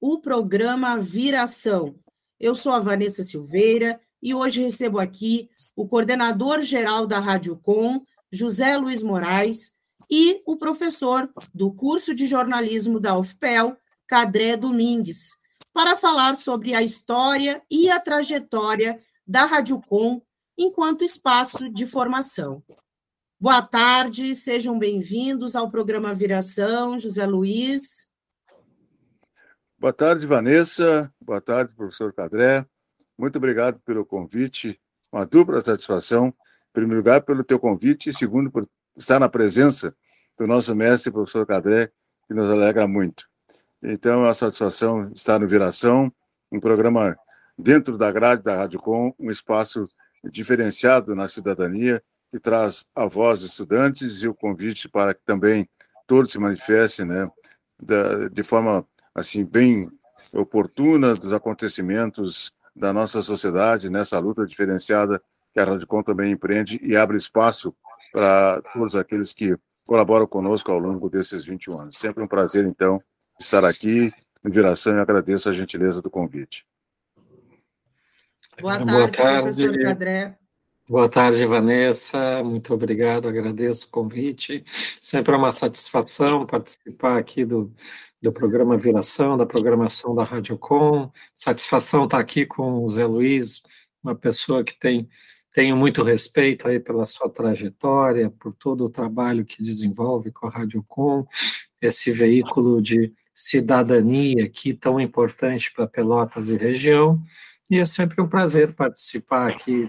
o programa Viração. Eu sou a Vanessa Silveira e hoje recebo aqui o coordenador geral da Rádio Com, José Luiz Moraes, e o professor do curso de jornalismo da UFPEL, Cadré Domingues, para falar sobre a história e a trajetória da Rádio Com enquanto espaço de formação. Boa tarde, sejam bem-vindos ao programa Viração, José Luiz. Boa tarde, Vanessa. Boa tarde, professor Cadré. Muito obrigado pelo convite. Uma dupla satisfação. Em primeiro lugar, pelo teu convite e segundo, por estar na presença do nosso mestre, professor Cadré, que nos alegra muito. Então, é uma satisfação estar no Viração, um programa dentro da grade da Rádio Com, um espaço diferenciado na cidadania, que traz a voz dos estudantes e o convite para que também todos se manifestem né, de forma assim bem oportuna dos acontecimentos da nossa sociedade nessa luta diferenciada que a Radicom também empreende e abre espaço para todos aqueles que colaboram conosco ao longo desses 21 anos. Sempre um prazer, então, estar aqui em Viração e agradeço a gentileza do convite. Boa tarde, Boa tarde professor Cadré. Boa tarde, Vanessa. Muito obrigado, agradeço o convite. Sempre é uma satisfação participar aqui do, do programa Viração, da programação da Rádio Com. Satisfação estar aqui com o Zé Luiz, uma pessoa que tem tenho muito respeito aí pela sua trajetória, por todo o trabalho que desenvolve com a Rádio Com, esse veículo de cidadania aqui tão importante para Pelotas e região. E é sempre um prazer participar aqui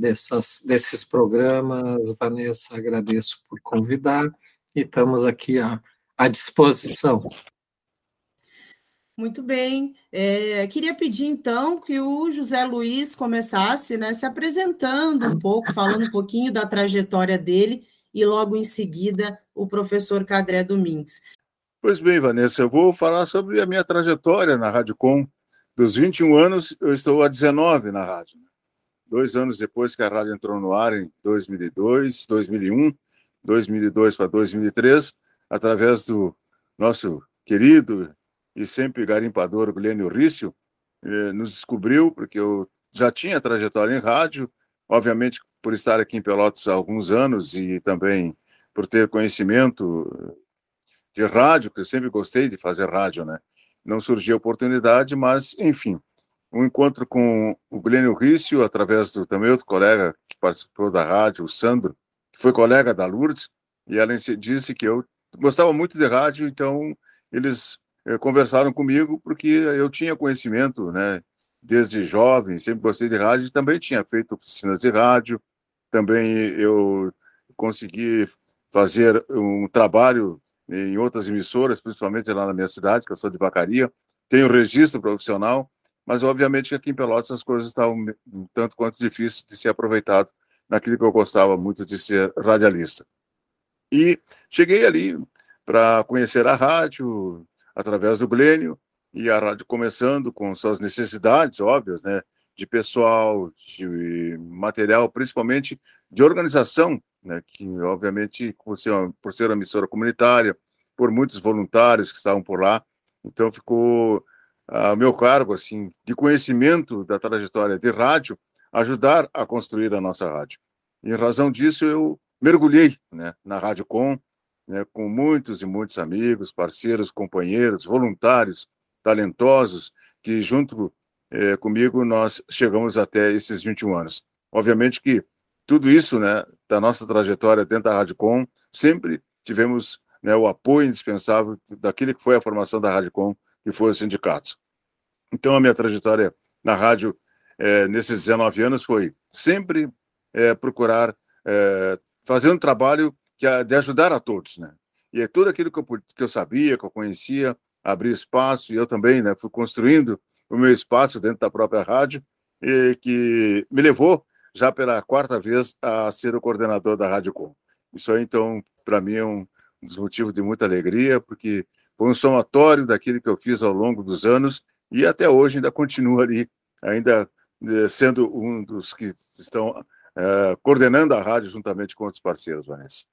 dessas, desses programas. Vanessa, agradeço por convidar e estamos aqui à, à disposição. Muito bem. É, queria pedir, então, que o José Luiz começasse né, se apresentando um pouco, falando um pouquinho da trajetória dele, e logo em seguida o professor Cadré Domingues. Pois bem, Vanessa, eu vou falar sobre a minha trajetória na Rádio Com. Dos 21 anos, eu estou há 19 na rádio. Dois anos depois que a rádio entrou no ar, em 2002, 2001, 2002 para 2003, através do nosso querido e sempre garimpador Glênio Rício, eh, nos descobriu, porque eu já tinha trajetória em rádio, obviamente por estar aqui em Pelotas há alguns anos e também por ter conhecimento de rádio, que eu sempre gostei de fazer rádio, né? Não surgiu oportunidade, mas, enfim, um encontro com o Glênio Rício, através do também outro colega que participou da rádio, o Sandro, que foi colega da Lourdes, e ela disse que eu gostava muito de rádio, então eles eh, conversaram comigo porque eu tinha conhecimento, né, desde jovem, sempre gostei de rádio, também tinha feito oficinas de rádio, também eu consegui fazer um trabalho em outras emissoras, principalmente lá na minha cidade, que eu sou de Vacaria, tenho registro profissional, mas obviamente aqui em Pelotas as coisas estavam um tanto quanto difíceis de ser aproveitado naquilo que eu gostava muito de ser radialista. E cheguei ali para conhecer a rádio, através do Glênio, e a rádio começando com suas necessidades óbvias, né, de pessoal, de material, principalmente de organização, né, que obviamente por ser, uma, por ser uma emissora comunitária, por muitos voluntários que estavam por lá, então ficou a meu cargo assim de conhecimento da trajetória de rádio, ajudar a construir a nossa rádio. Em razão disso eu mergulhei, né, na Rádio Com, né, com muitos e muitos amigos, parceiros, companheiros, voluntários, talentosos, que junto é, comigo nós chegamos até esses 21 anos. Obviamente que tudo isso, né, da nossa trajetória dentro da Rádio Com, sempre tivemos né, o apoio indispensável daquilo que foi a formação da Rádio Com, que os sindicatos. Então, a minha trajetória na rádio é, nesses 19 anos foi sempre é, procurar é, fazer um trabalho que é de ajudar a todos, né? E é tudo aquilo que eu, que eu sabia, que eu conhecia, abrir espaço, e eu também né, fui construindo o meu espaço dentro da própria rádio, e que me levou já pela quarta vez a ser o coordenador da Rádio Com. Isso aí, então, para mim é um dos motivos de muita alegria, porque foi um somatório daquilo que eu fiz ao longo dos anos e até hoje ainda continuo ali, ainda eh, sendo um dos que estão uh, coordenando a rádio juntamente com outros parceiros, Vanessa.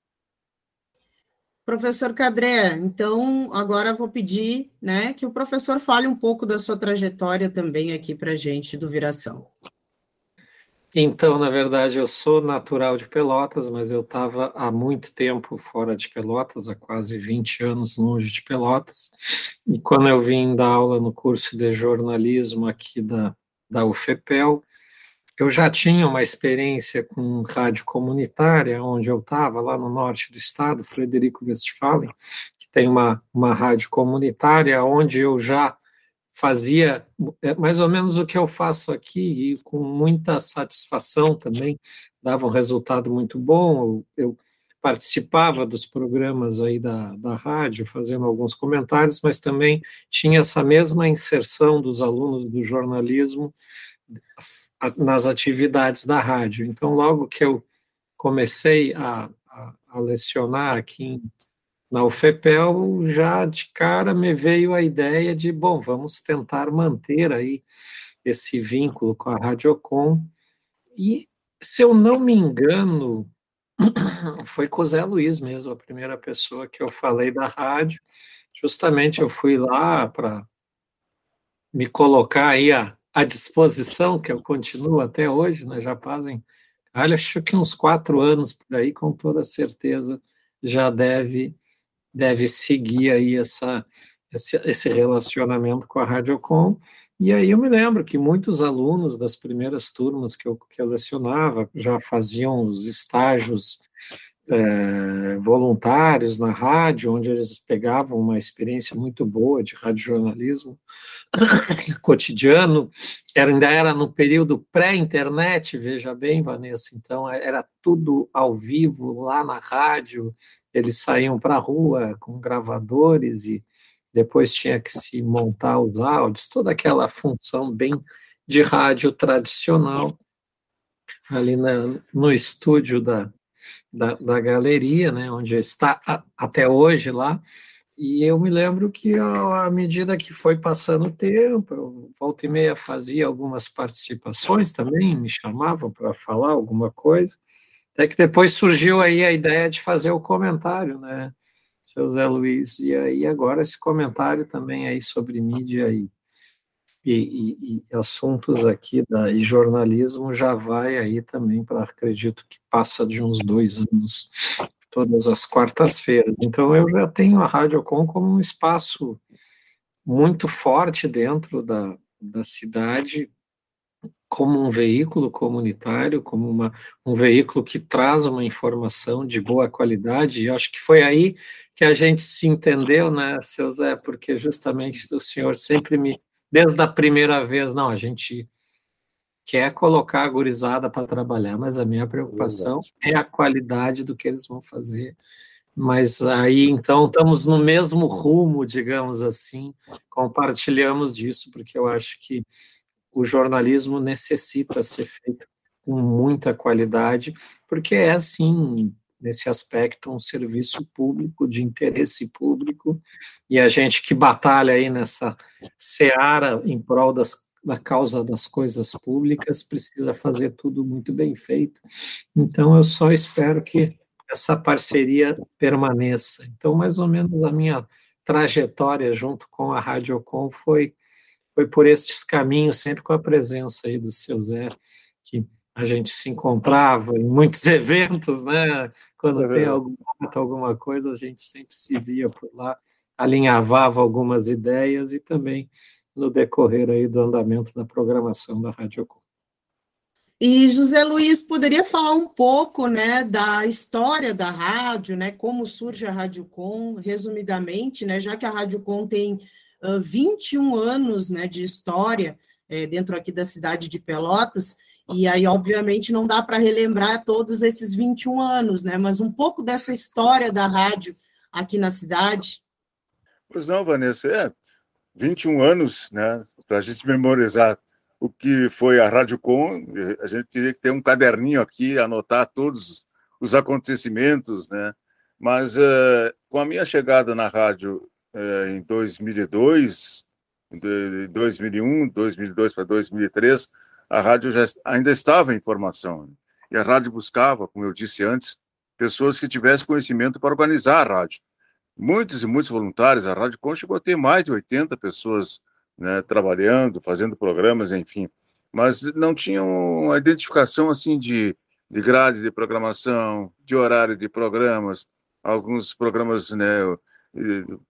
Professor Cadré, então agora vou pedir né, que o professor fale um pouco da sua trajetória também aqui para a gente do Viração. Então, na verdade, eu sou natural de Pelotas, mas eu estava há muito tempo fora de Pelotas, há quase 20 anos longe de Pelotas. E quando eu vim dar aula no curso de jornalismo aqui da, da UFEPEL, eu já tinha uma experiência com rádio comunitária, onde eu estava, lá no norte do estado, Frederico Westphalen, que tem uma, uma rádio comunitária, onde eu já fazia é, mais ou menos o que eu faço aqui, e com muita satisfação também, dava um resultado muito bom. Eu, participava dos programas aí da, da rádio, fazendo alguns comentários, mas também tinha essa mesma inserção dos alunos do jornalismo nas atividades da rádio. Então, logo que eu comecei a, a, a lecionar aqui em, na UFEPEL, já de cara me veio a ideia de, bom, vamos tentar manter aí esse vínculo com a Radiocom. E, se eu não me engano, foi com o Zé Luiz mesmo, a primeira pessoa que eu falei da rádio. Justamente eu fui lá para me colocar aí a, à disposição, que eu continuo até hoje, né, já fazem, olha, acho que uns quatro anos por aí, com toda certeza, já deve, deve seguir aí essa, esse, esse relacionamento com a Radiocom, e aí eu me lembro que muitos alunos das primeiras turmas que eu, que eu lecionava já faziam os estágios é, voluntários na rádio, onde eles pegavam uma experiência muito boa de radiojornalismo cotidiano, era, ainda era no período pré-internet, veja bem, Vanessa, então era tudo ao vivo lá na rádio, eles saíam para a rua com gravadores e depois tinha que se montar os áudios, toda aquela função bem de rádio tradicional ali na, no estúdio da, da, da galeria, né, onde está a, até hoje lá, e eu me lembro que à medida que foi passando o tempo, volta e meia fazia algumas participações também, me chamavam para falar alguma coisa, até que depois surgiu aí a ideia de fazer o comentário, né, seu Zé Luiz, e aí agora esse comentário também aí sobre mídia e e, e, e, assuntos aqui da, e jornalismo já vai aí também para, acredito que passa de uns dois anos, todas as quartas-feiras. Então eu já tenho a Radiocom como um espaço muito forte dentro da, da cidade, como um veículo comunitário, como uma, um veículo que traz uma informação de boa qualidade, e acho que foi aí que a gente se entendeu, né, seu Zé, porque justamente o senhor sempre me desde a primeira vez, não, a gente quer colocar a gurizada para trabalhar, mas a minha preocupação é a qualidade do que eles vão fazer. Mas aí, então, estamos no mesmo rumo, digamos assim, compartilhamos disso, porque eu acho que o jornalismo necessita ser feito com muita qualidade, porque é, assim, nesse aspecto, um serviço público, de interesse público, e a gente que batalha aí nessa seara em prol das, da causa das coisas públicas precisa fazer tudo muito bem feito. Então, eu só espero que essa parceria permaneça. Então, mais ou menos a minha trajetória junto com a Radiocom foi, foi por esses caminhos, sempre com a presença aí do seu Zé, que a gente se encontrava em muitos eventos, né? Quando é tem alguma, alguma coisa, a gente sempre se via por lá, alinhavava algumas ideias e também no decorrer aí do andamento da programação da Rádio Com. E José Luiz poderia falar um pouco, né, da história da rádio, né, como surge a Rádio Com, resumidamente, né, já que a Rádio Com tem uh, 21 anos, né, de história é, dentro aqui da cidade de Pelotas, e aí, obviamente, não dá para relembrar todos esses 21 anos, né? Mas um pouco dessa história da rádio aqui na cidade. Pois não, Vanessa, é 21 anos, né, para a gente memorizar o que foi a Rádio Com, a gente teria que ter um caderninho aqui, anotar todos os acontecimentos, né? Mas uh, com a minha chegada na rádio uh, em 2002, de 2001, 2002 para 2003, a rádio já ainda estava em formação. Né? E a rádio buscava, como eu disse antes, pessoas que tivessem conhecimento para organizar a rádio. Muitos e muitos voluntários, a Rádio Com chegou a ter mais de 80 pessoas né, trabalhando, fazendo programas, enfim. Mas não tinham uma identificação assim de, de grade de programação, de horário de programas, alguns programas, né,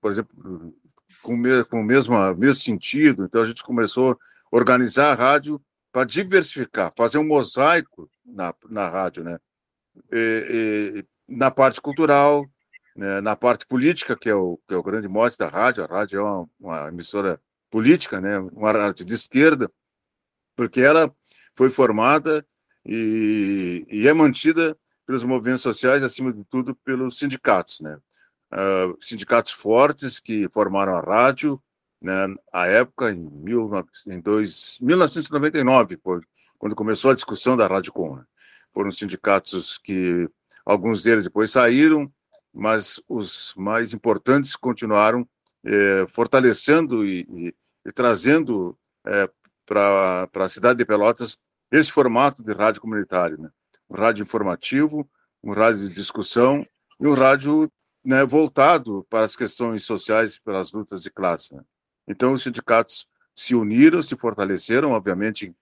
por exemplo, com, me, com o mesmo, mesmo sentido. Então a gente começou a organizar a rádio para diversificar, fazer um mosaico na, na rádio, né? E, e, na parte cultural, né? na parte política, que é, o, que é o grande mote da rádio. A rádio é uma, uma emissora política, né? uma rádio de esquerda, porque ela foi formada e, e é mantida pelos movimentos sociais, acima de tudo pelos sindicatos, né? Uh, sindicatos fortes que formaram a rádio, né, época, em, mil, em dois, 1999, quando começou a discussão da Rádio Com. Né? Foram sindicatos que, alguns deles depois saíram, mas os mais importantes continuaram eh, fortalecendo e, e, e trazendo eh, para a cidade de Pelotas esse formato de rádio comunitário, né? um rádio informativo, um rádio de discussão e um rádio né, voltado para as questões sociais e pelas lutas de classe. Né? Então, os sindicatos se uniram, se fortaleceram, obviamente,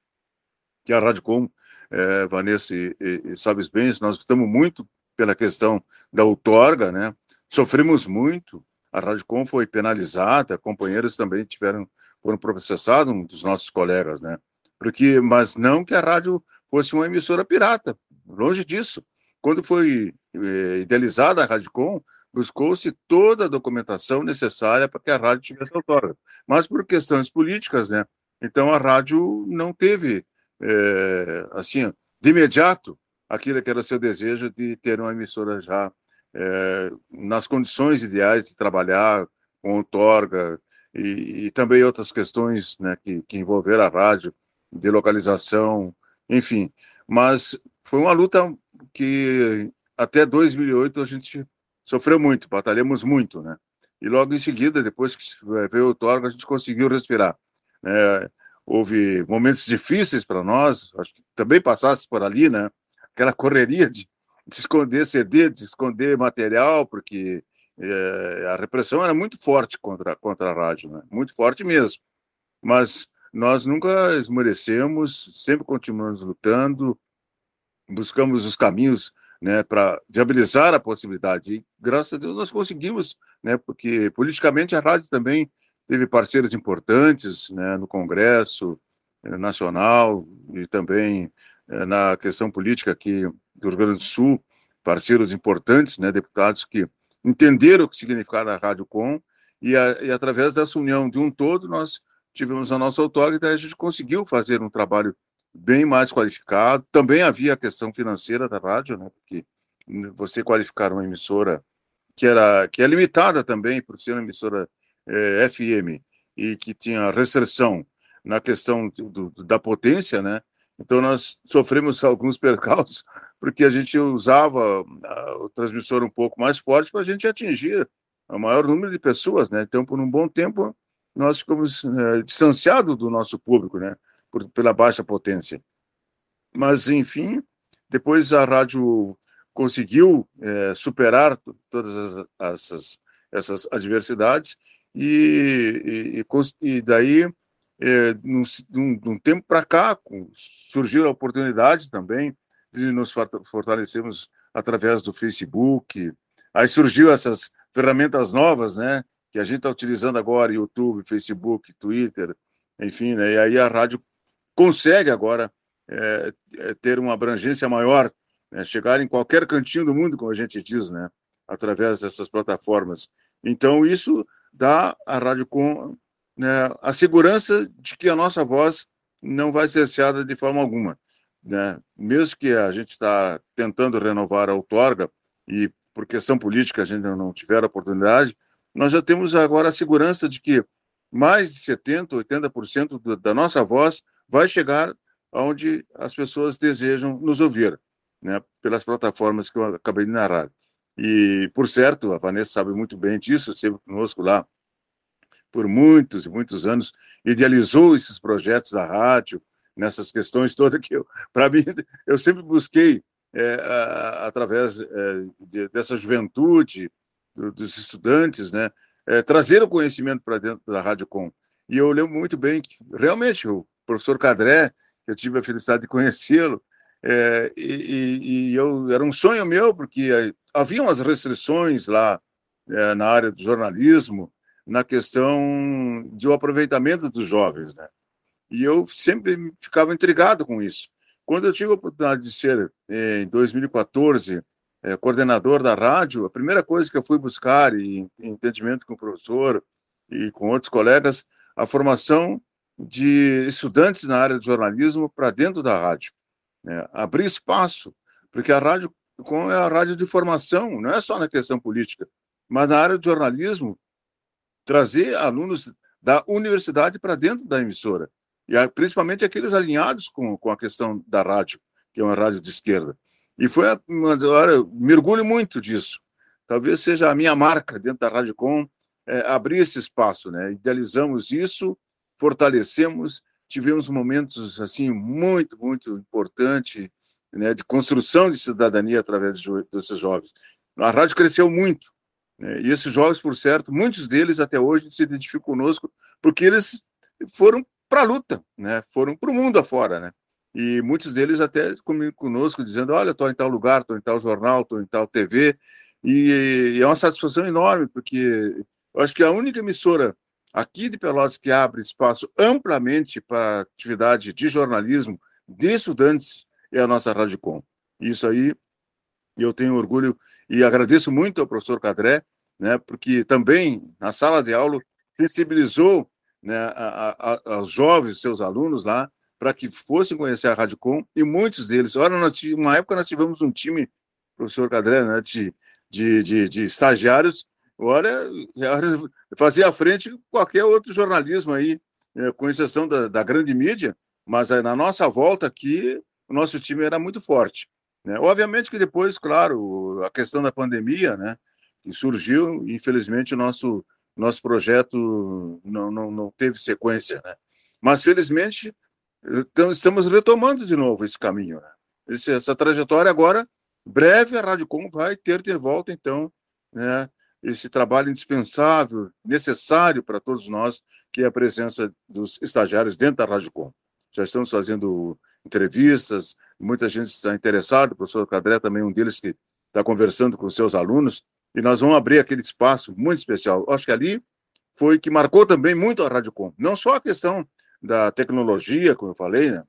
que a Radicom, é, Vanessa e, e, e Sabes bem, nós lutamos muito pela questão da outorga, né? Sofremos muito, a Radicom foi penalizada, companheiros também tiveram foram processados, um dos nossos colegas, né? Porque, mas não que a rádio fosse uma emissora pirata, longe disso. Quando foi eh, idealizada a Radicom, buscou-se toda a documentação necessária para que a rádio tivesse autógrafo. Mas por questões políticas, né? Então a rádio não teve, é, assim, de imediato, aquilo que era o seu desejo de ter uma emissora já é, nas condições ideais de trabalhar com outorga e, e também outras questões né, que, que envolveram a rádio, de localização, enfim. Mas foi uma luta que até 2008 a gente sofreu muito, batalhamos muito, né? E logo em seguida, depois que veio o Torgo, a gente conseguiu respirar. É, houve momentos difíceis para nós, acho que também passasse por ali, né? Aquela correria de, de esconder CD, de esconder material, porque é, a repressão era muito forte contra, contra a rádio, né? muito forte mesmo. Mas nós nunca esmorecemos, sempre continuamos lutando, buscamos os caminhos né, para viabilizar a possibilidade. E, graças a Deus, nós conseguimos, né, porque politicamente a rádio também teve parceiros importantes né, no Congresso eh, Nacional e também eh, na questão política aqui do Rio Grande do Sul, parceiros importantes, né, deputados que entenderam o que significava a Rádio Com e, a, e através dessa união de um todo, nós tivemos a nossa autógrafo e a gente conseguiu fazer um trabalho bem mais qualificado. Também havia a questão financeira da rádio, né? Porque você qualificar uma emissora que era que é limitada também por ser uma emissora é, FM e que tinha restrição na questão do, do, da potência, né? Então nós sofremos alguns percalços porque a gente usava o transmissor um pouco mais forte para a gente atingir o maior número de pessoas, né? Então por um bom tempo nós ficamos é, distanciados do nosso público, né? Por, pela baixa potência. Mas, enfim, depois a rádio conseguiu é, superar todas as, essas, adversidades e, e, e daí, é, num, num, tempo para cá, surgiu a oportunidade também de nos fortalecermos através do Facebook. Aí surgiu essas ferramentas novas, né, que a gente está utilizando agora, YouTube, Facebook, Twitter, enfim, né, e aí a rádio consegue agora é, é, ter uma abrangência maior, né, chegar em qualquer cantinho do mundo, como a gente diz, né, através dessas plataformas. Então, isso dá à Rádio Com né, a segurança de que a nossa voz não vai ser cerceada de forma alguma. Né? Mesmo que a gente está tentando renovar a outorga, e por questão política a gente não tiver a oportunidade, nós já temos agora a segurança de que mais de 70%, 80% da nossa voz vai chegar onde as pessoas desejam nos ouvir, né, pelas plataformas que eu acabei de narrar. E, por certo, a Vanessa sabe muito bem disso, esteve conosco lá por muitos e muitos anos, idealizou esses projetos da rádio, nessas questões todas que eu, para mim, eu sempre busquei, é, a, através é, de, dessa juventude, do, dos estudantes, né, é, trazer o conhecimento para dentro da Rádio Com. E eu lembro muito bem que, realmente, o professor Cadré, que eu tive a felicidade de conhecê-lo, é, e, e, eu era um sonho meu, porque havia umas restrições lá é, na área do jornalismo, na questão do aproveitamento dos jovens, né? E eu sempre ficava intrigado com isso. Quando eu tive a oportunidade de ser, é, em 2014, é, coordenador da rádio, a primeira coisa que eu fui buscar, e em entendimento com o professor e com outros colegas, a formação de estudantes na área de jornalismo para dentro da rádio. Né? Abrir espaço, porque a rádio com é a rádio de formação, não é só na questão política, mas na área de jornalismo, trazer alunos da universidade para dentro da emissora, e principalmente aqueles alinhados com, com a questão da rádio, que é uma rádio de esquerda. E foi uma hora, mergulho muito disso. Talvez seja a minha marca dentro da Rádio Com, é, abrir esse espaço, né? Idealizamos isso, fortalecemos, tivemos momentos assim muito, muito importantes, né, de construção de cidadania através desses jovens. A rádio cresceu muito, né, e esses jovens, por certo, muitos deles até hoje se identificam conosco porque eles foram para a luta, né, foram para o mundo afora, né, e muitos deles até conosco dizendo, olha, estou em tal lugar, estou em tal jornal, estou em tal TV, e, e é uma satisfação enorme, porque eu acho que a única emissora aqui de Pelotas que abre espaço amplamente para atividade de jornalismo de estudantes é a nossa Rádio Com. Isso aí eu tenho orgulho e agradeço muito ao professor Cadré, né, porque também na sala de aula sensibilizou né, a, a, jovens, seus alunos lá, para que fossem conhecer a Rádio Com, e muitos deles, olha, nós, uma época nós tivemos um time, professor Cadré, né, de, de, de, de estagiários Olha, fazia frente qualquer outro jornalismo aí, é, com exceção da, da grande mídia, mas na nossa volta aqui, o nosso time era muito forte. Né? Obviamente que depois, claro, a questão da pandemia, né, que surgiu, infelizmente o nosso, nosso projeto não, não, não teve sequência, né? Mas, felizmente, então, estamos retomando de novo esse caminho. Né? Esse, essa trajetória agora, breve, a Rádio Com vai ter de volta, então, né, esse trabalho indispensável, necessário para todos nós, que é a presença dos estagiários dentro da Rádio Com. Já estamos fazendo entrevistas, muita gente está interessada, o professor Cadré também um deles que está conversando com seus alunos, e nós vamos abrir aquele espaço muito especial. Acho que ali foi que marcou também muito a Rádio Com. Não só a questão da tecnologia, como eu falei, né?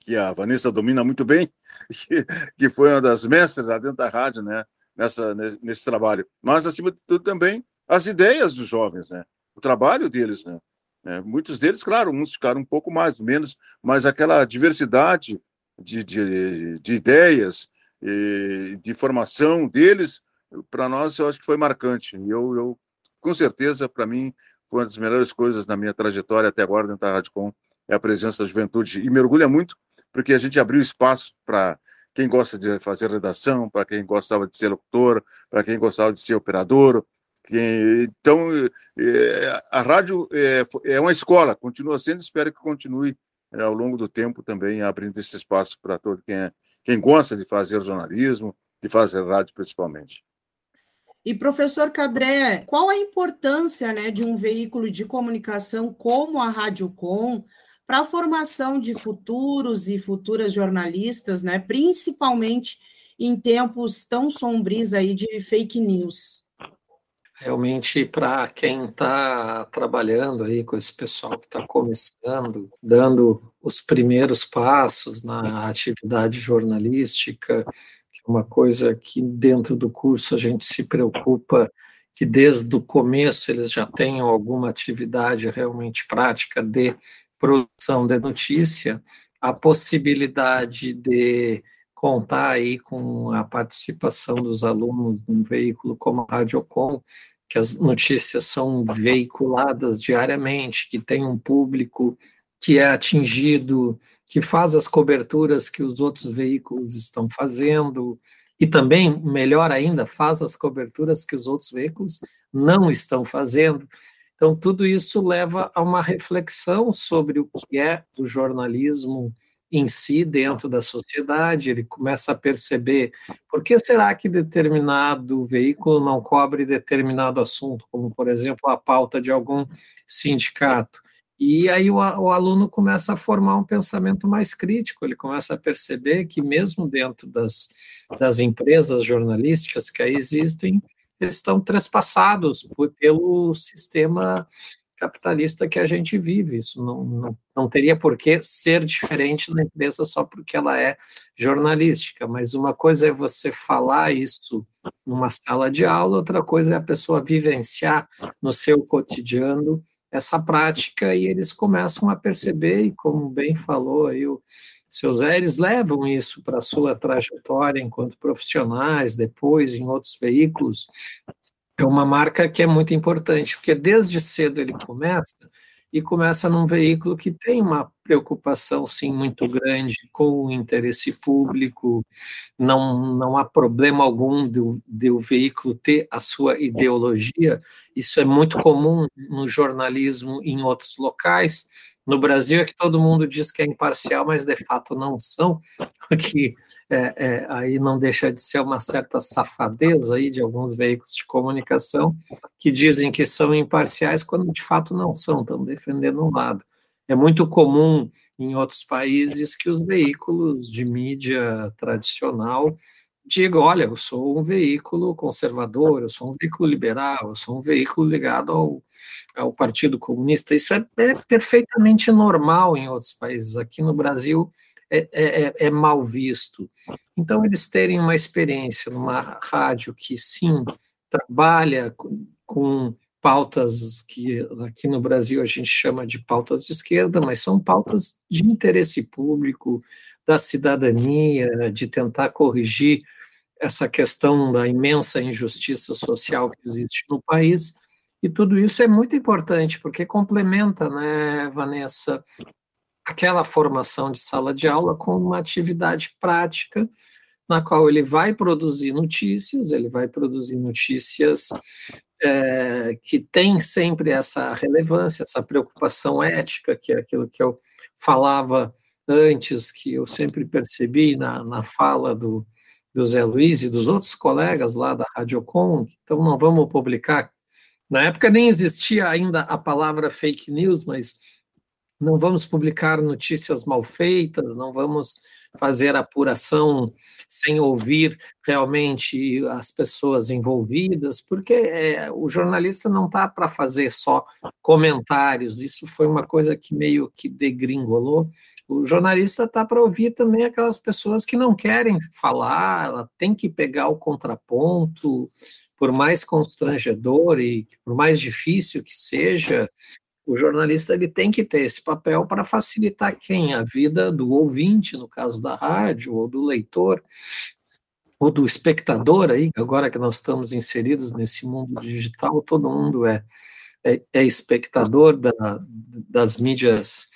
que a Vanessa domina muito bem, que foi uma das mestras lá dentro da rádio, né? Nessa, nesse trabalho, mas, acima de tudo, também as ideias dos jovens, né? o trabalho deles. Né? É, muitos deles, claro, uns ficaram um pouco mais, menos, mas aquela diversidade de, de, de ideias, de formação deles, para nós, eu acho que foi marcante. E eu, eu com certeza, para mim, foi uma das melhores coisas na minha trajetória até agora dentro da Rádio Com, é a presença da juventude. E mergulha muito, porque a gente abriu espaço para quem gosta de fazer redação, para quem gostava de ser locutor, para quem gostava de ser operador. Quem... Então, é, a rádio é, é, uma escola, continua sendo, espero que continue é, ao longo do tempo também abrindo esse espaço para todo quem, é, quem gosta de fazer jornalismo, de fazer rádio principalmente. E professor Cadré, qual a importância né, de um veículo de comunicação como a Rádio Com para a formação de futuros e futuras jornalistas, né, principalmente em tempos tão sombrios aí de fake news. Realmente, para quem está trabalhando aí com esse pessoal que está começando, dando os primeiros passos na atividade jornalística, que é uma coisa que dentro do curso a gente se preocupa que desde o começo eles já tenham alguma atividade realmente prática de produção de notícia, a possibilidade de contar aí com a participação dos alunos num veículo como a Radiocom que as notícias são veiculadas diariamente, que tem um público que é atingido, que faz as coberturas que os outros veículos estão fazendo, e também, melhor ainda, faz as coberturas que os outros veículos não estão fazendo. Então, tudo isso leva a uma reflexão sobre o que é o jornalismo em si dentro da sociedade, ele começa a perceber por que será que determinado veículo não cobre determinado assunto, como, por exemplo, a pauta de algum sindicato. E aí o, o, aluno começa a formar um pensamento mais crítico, ele começa a perceber que mesmo dentro das, das empresas jornalísticas que aí existem, eles estão trespassados por, pelo sistema capitalista que a gente vive. Isso não, não, não teria por que ser diferente na empresa só porque ela é jornalística, mas uma coisa é você falar isso numa sala de aula, outra coisa é a pessoa vivenciar no seu cotidiano essa prática e eles começam a perceber, e como bem falou aí o seu Zé, eles levam isso para a sua trajetória enquanto profissionais, depois em outros veículos, é uma marca que é muito importante, porque desde cedo ele começa e começa num veículo que tem uma preocupação, sim, muito grande com o interesse público, não, não há problema algum do, do veículo ter a sua ideologia, isso é muito comum no jornalismo em outros locais, no Brasil é que todo mundo diz que é imparcial, mas de fato não são, que é, é, aí não deixa de ser uma certa safadeza aí de alguns veículos de comunicação que dizem que são imparciais quando de fato não são, estão defendendo um lado. É muito comum em outros países que os veículos de mídia tradicional digam, olha, eu sou um veículo conservador, eu sou um veículo liberal, eu sou um veículo ligado ao ao Partido Comunista. Isso é, é perfeitamente normal em outros países. Aqui no Brasil é, é, é, é mal visto. Então, eles terem uma experiência numa rádio que, sim, trabalha com, com pautas que aqui no Brasil a gente chama de pautas de esquerda, mas são pautas de interesse público, da cidadania, de tentar corrigir essa questão da imensa injustiça social que existe no país. E tudo isso é muito importante, porque complementa, né, Vanessa, aquela formação de sala de aula com uma atividade prática, na qual ele vai produzir notícias, ele vai produzir notícias é, que tem sempre essa relevância, essa preocupação ética, que é aquilo que eu falava antes, que eu sempre percebi na, na fala do, do Zé Luiz e dos outros colegas lá da Radiocom, então não vamos publicar. Na época nem existia ainda a palavra fake news, mas não vamos publicar notícias mal feitas, não vamos fazer apuração sem ouvir realmente as pessoas envolvidas, porque é, o jornalista não está para fazer só comentários, isso foi uma coisa que meio que degringolou. O jornalista está para ouvir também aquelas pessoas que não querem falar, ela tem que pegar o contraponto, por mais constrangedor e por mais difícil que seja, o jornalista ele tem que ter esse papel para facilitar quem? A vida do ouvinte, no caso da rádio, ou do leitor, ou do espectador aí, agora que nós estamos inseridos nesse mundo digital, todo mundo é, é, é espectador da, das mídias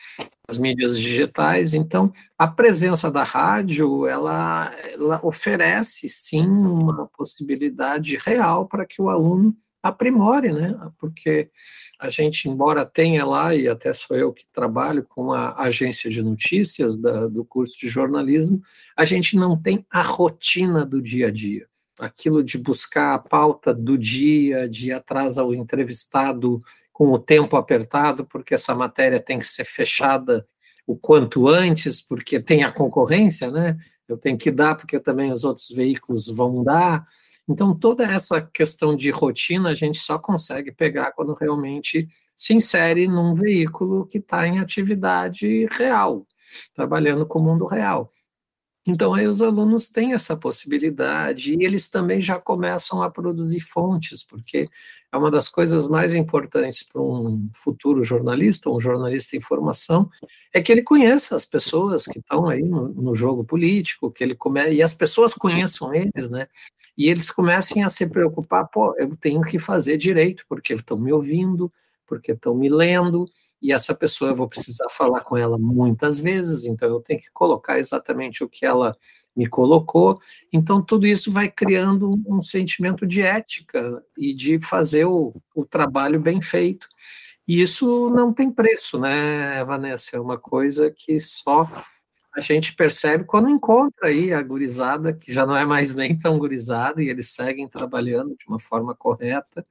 as mídias digitais. Então, a presença da rádio, ela, ela oferece sim uma possibilidade real para que o aluno aprimore, né? Porque a gente, embora tenha lá, e até sou eu que trabalho com a agência de notícias da, do curso de jornalismo, a gente não tem a rotina do dia a dia. Aquilo de buscar a pauta do dia, de ir atrás ao entrevistado com o tempo apertado, porque essa matéria tem que ser fechada o quanto antes, porque tem a concorrência, né? Eu tenho que dar, porque também os outros veículos vão dar. Então, toda essa questão de rotina a gente só consegue pegar quando realmente se insere num veículo que está em atividade real, trabalhando com o mundo real. Então, aí os alunos têm essa possibilidade e eles também já começam a produzir fontes, porque é uma das coisas mais importantes para um futuro jornalista, um jornalista em formação, é que ele conheça as pessoas que estão aí no, no, jogo político, que ele come, e as pessoas conheçam eles, né? E eles comecem a se preocupar, pô, eu tenho que fazer direito, porque estão me ouvindo, porque estão me lendo, e essa pessoa eu vou precisar falar com ela muitas vezes, então eu tenho que colocar exatamente o que ela me colocou. Então, tudo isso vai criando um sentimento de ética e de fazer o, o trabalho bem feito. E isso não tem preço, né, Vanessa? É uma coisa que só a gente percebe quando encontra aí a gurizada, que já não é mais nem tão gurizada, e eles seguem trabalhando de uma forma correta,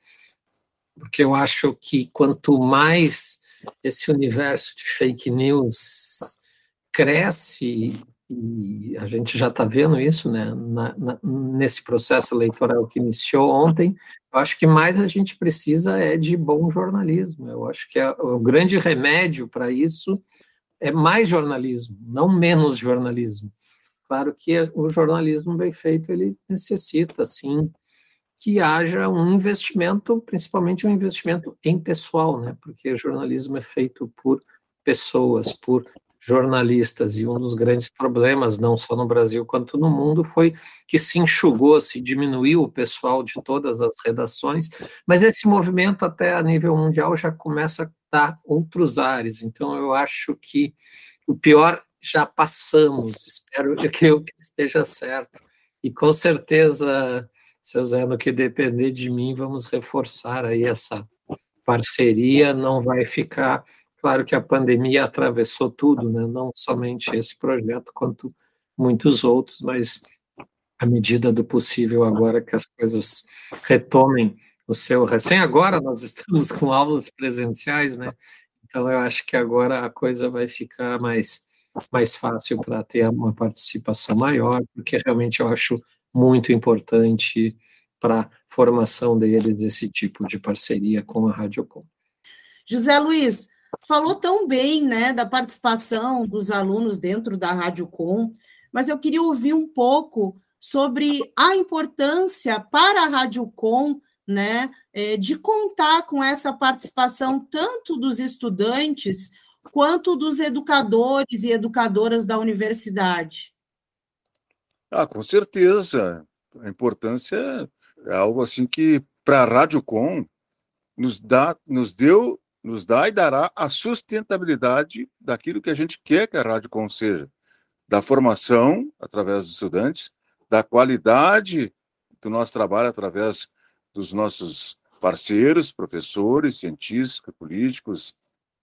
porque eu acho que quanto mais esse universo de fake news cresce e a gente já está vendo isso né, na, na, nesse processo eleitoral que iniciou ontem, eu acho que mais a gente precisa é de bom jornalismo. Eu acho que é, o grande remédio para isso é mais jornalismo, não menos jornalismo. Claro que o jornalismo bem feito ele necessita, sim, que haja um investimento, principalmente um investimento em pessoal, né? Porque jornalismo é feito por pessoas, por jornalistas, e um dos grandes problemas, não só no Brasil quanto no mundo, foi que se enxugou, se diminuiu o pessoal de todas as redações, mas esse movimento até a nível mundial já começa outros ares, então eu acho que o pior já passamos, espero que eu esteja certo, e com certeza, seu Zé, no que depender de mim, vamos reforçar aí essa parceria, não vai ficar Claro que a pandemia atravessou tudo, né? não somente esse projeto, quanto muitos outros, mas à medida do possível, agora que as coisas retomem o seu. Recém agora nós estamos com aulas presenciais, né? Então eu acho que agora a coisa vai ficar mais, mais fácil para ter uma participação maior, porque realmente eu acho muito importante para a formação deles esse tipo de parceria com a Radiocom. José Luiz, falou tão bem né, da participação dos alunos dentro da Rádio Com, mas eu queria ouvir um pouco sobre a importância para a Rádio Com né, é, de contar com essa participação tanto dos estudantes quanto dos educadores e educadoras da universidade. Ah, com certeza. A importância é algo assim que para a Rádio Com nos dá, nos deu nos dá e dará a sustentabilidade daquilo que a gente quer que a Rádio Com seja, da formação através dos estudantes, da qualidade do nosso trabalho através dos nossos parceiros, professores, cientistas, políticos,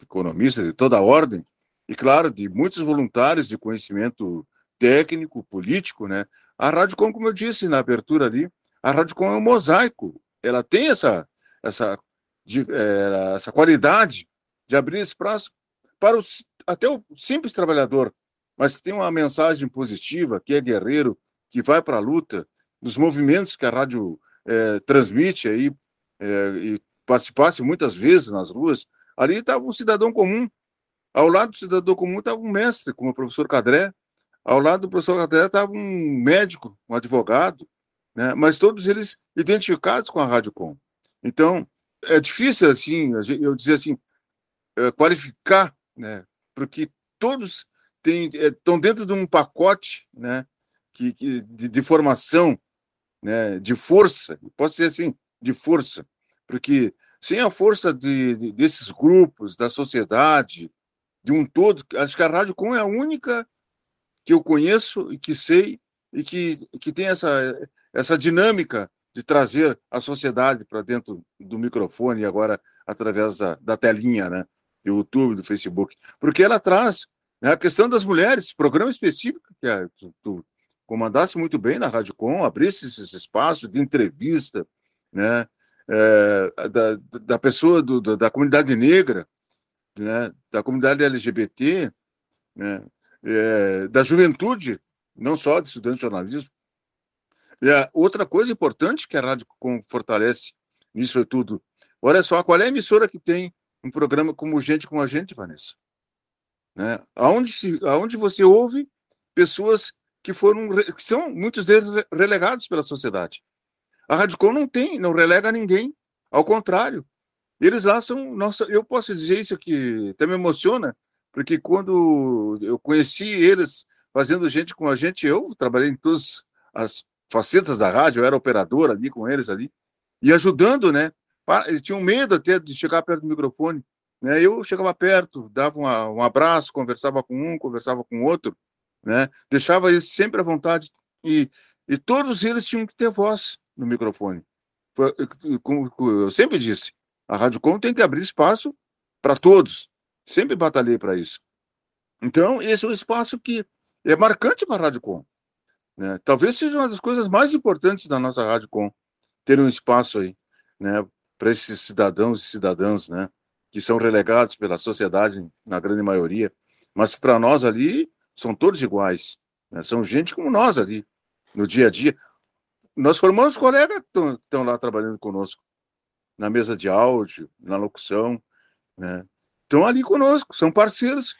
economistas de toda a ordem, e claro, de muitos voluntários de conhecimento técnico, político, né? A Rádio Com, como eu disse na abertura ali, a Rádio Com é um mosaico. Ela tem essa essa de, é, essa qualidade de abrir espaço para o, até o simples trabalhador, mas que tem uma mensagem positiva, que é guerreiro, que vai para a luta, dos movimentos que a rádio é, transmite aí, é, e participasse muitas vezes nas ruas, ali estava um cidadão comum. Ao lado do cidadão comum estava um mestre, como o professor Cadré. Ao lado do professor Cadré estava um médico, um advogado, né? mas todos eles identificados com a Rádio Com. Então, é difícil assim, eu dizer assim, é, qualificar, né? Porque todos estão é, dentro de um pacote, né? Que, que de, de, formação, né? De força, posso ser assim, de força, porque sem a força de, de, desses grupos, da sociedade, de um todo, acho que a Rádio Com é a única que eu conheço e que sei e que, que tem essa, essa dinâmica de trazer a sociedade para dentro do microfone e agora através da, da telinha, né? Do YouTube, do Facebook. Porque ela traz né, a questão das mulheres, programa específico que é, tu, tu comandasse muito bem na Rádio Com, abrisse esse espaço de entrevista, né? É, da, da pessoa do, da comunidade negra, né, da comunidade LGBT, né, é, da juventude, não só de estudante de jornalismo, é, outra coisa importante que a Rádio Com fortalece nisso tudo, olha só, qual é a emissora que tem um programa como Gente com a Gente, Vanessa? Né? Aonde, se, aonde você ouve pessoas que foram, que são muitos deles relegados pela sociedade. A Rádio Com não tem, não relega ninguém. Ao contrário, eles lá são nossa. Eu posso dizer isso que até me emociona, porque quando eu conheci eles fazendo gente com a gente, eu trabalhei em todas as facetas da rádio, eu era operador ali com eles ali, e ajudando, né? Eles tinham medo até de chegar perto do microfone. Né? Eu chegava perto, dava um abraço, conversava com um, conversava com outro, né? deixava eles sempre à vontade. E, e todos eles tinham que ter voz no microfone. Eu sempre disse, a Rádio Com tem que abrir espaço para todos. Sempre batalhei para isso. Então, esse é um espaço que é marcante para a Rádio Com. Né? Talvez seja uma das coisas mais importantes da nossa Rádio Com, ter um espaço aí, né, para esses cidadãos e cidadãs, né, que são relegados pela sociedade, na grande maioria, mas para nós ali são todos iguais, né, são gente como nós ali, no dia a dia. Nós formamos colegas que estão lá trabalhando conosco, na mesa de áudio, na locução, né, estão ali conosco, são parceiros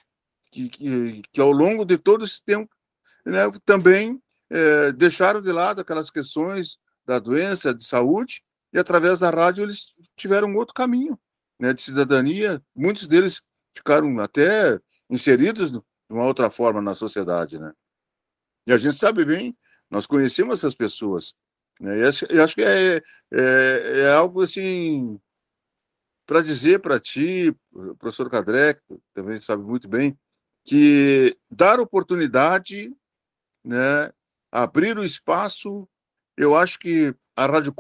que, que, que ao longo de todo esse tempo né, também é, deixaram de lado aquelas questões da doença, de saúde, e através da rádio eles tiveram um outro caminho né, de cidadania. Muitos deles ficaram até inseridos de uma outra forma na sociedade. Né? E a gente sabe bem, nós conhecemos essas pessoas. Né? E acho, que é, é, é algo assim para dizer para ti, professor Cadré, que também sabe muito bem, que dar oportunidade né, abrir o espaço. Eu acho que a Rádio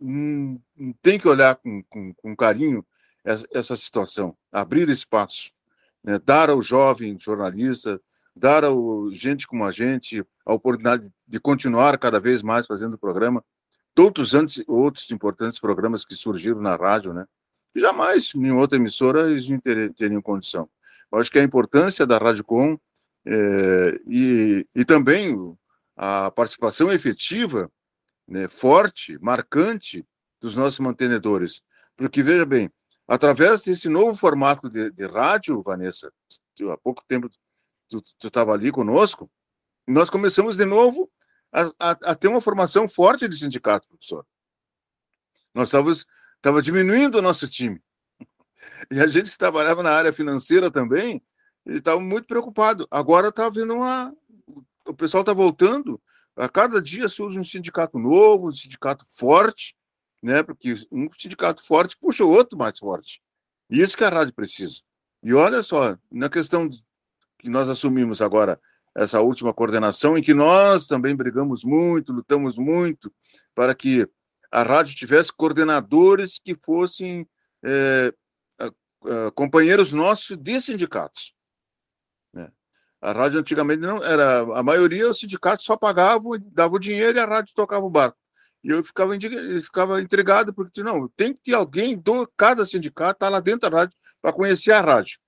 hum, tem que olhar com, com, com carinho essa, essa, situação, abrir espaço, né? dar ao jovem jornalista, dar ao gente como a gente a oportunidade de continuar cada vez mais fazendo o programa, todos antes outros importantes programas que surgiram na rádio, né? jamais em outra emissora eles não teriam condição. Eu acho que a importância da Rádio Com é, e, e também a participação efetiva, né, forte, marcante dos nossos mantenedores. Porque, veja bem, através desse novo formato de, de rádio, Vanessa, há pouco tempo tu estava ali conosco, nós começamos de novo a, a, a, ter uma formação forte de sindicato, professor. Nós estávamos estava diminuindo o nosso time. E a gente que trabalhava na área financeira também, estava muito preocupado. Agora está havendo uma, o pessoal está voltando. A cada dia surge um sindicato novo, um sindicato forte, né? Porque um sindicato forte puxa o outro mais forte. Isso que a rádio precisa. E olha só, na questão que nós assumimos agora essa última coordenação, em que nós também brigamos muito, lutamos muito para que a rádio tivesse coordenadores que fossem é, companheiros nossos de sindicatos. A rádio antigamente não era. A maioria, o sindicato só pagava, dava o dinheiro e a rádio tocava o barco. E eu ficava, ficava intrigado, porque não, tem que ter alguém do cada sindicato tá lá dentro da rádio para conhecer a rádio.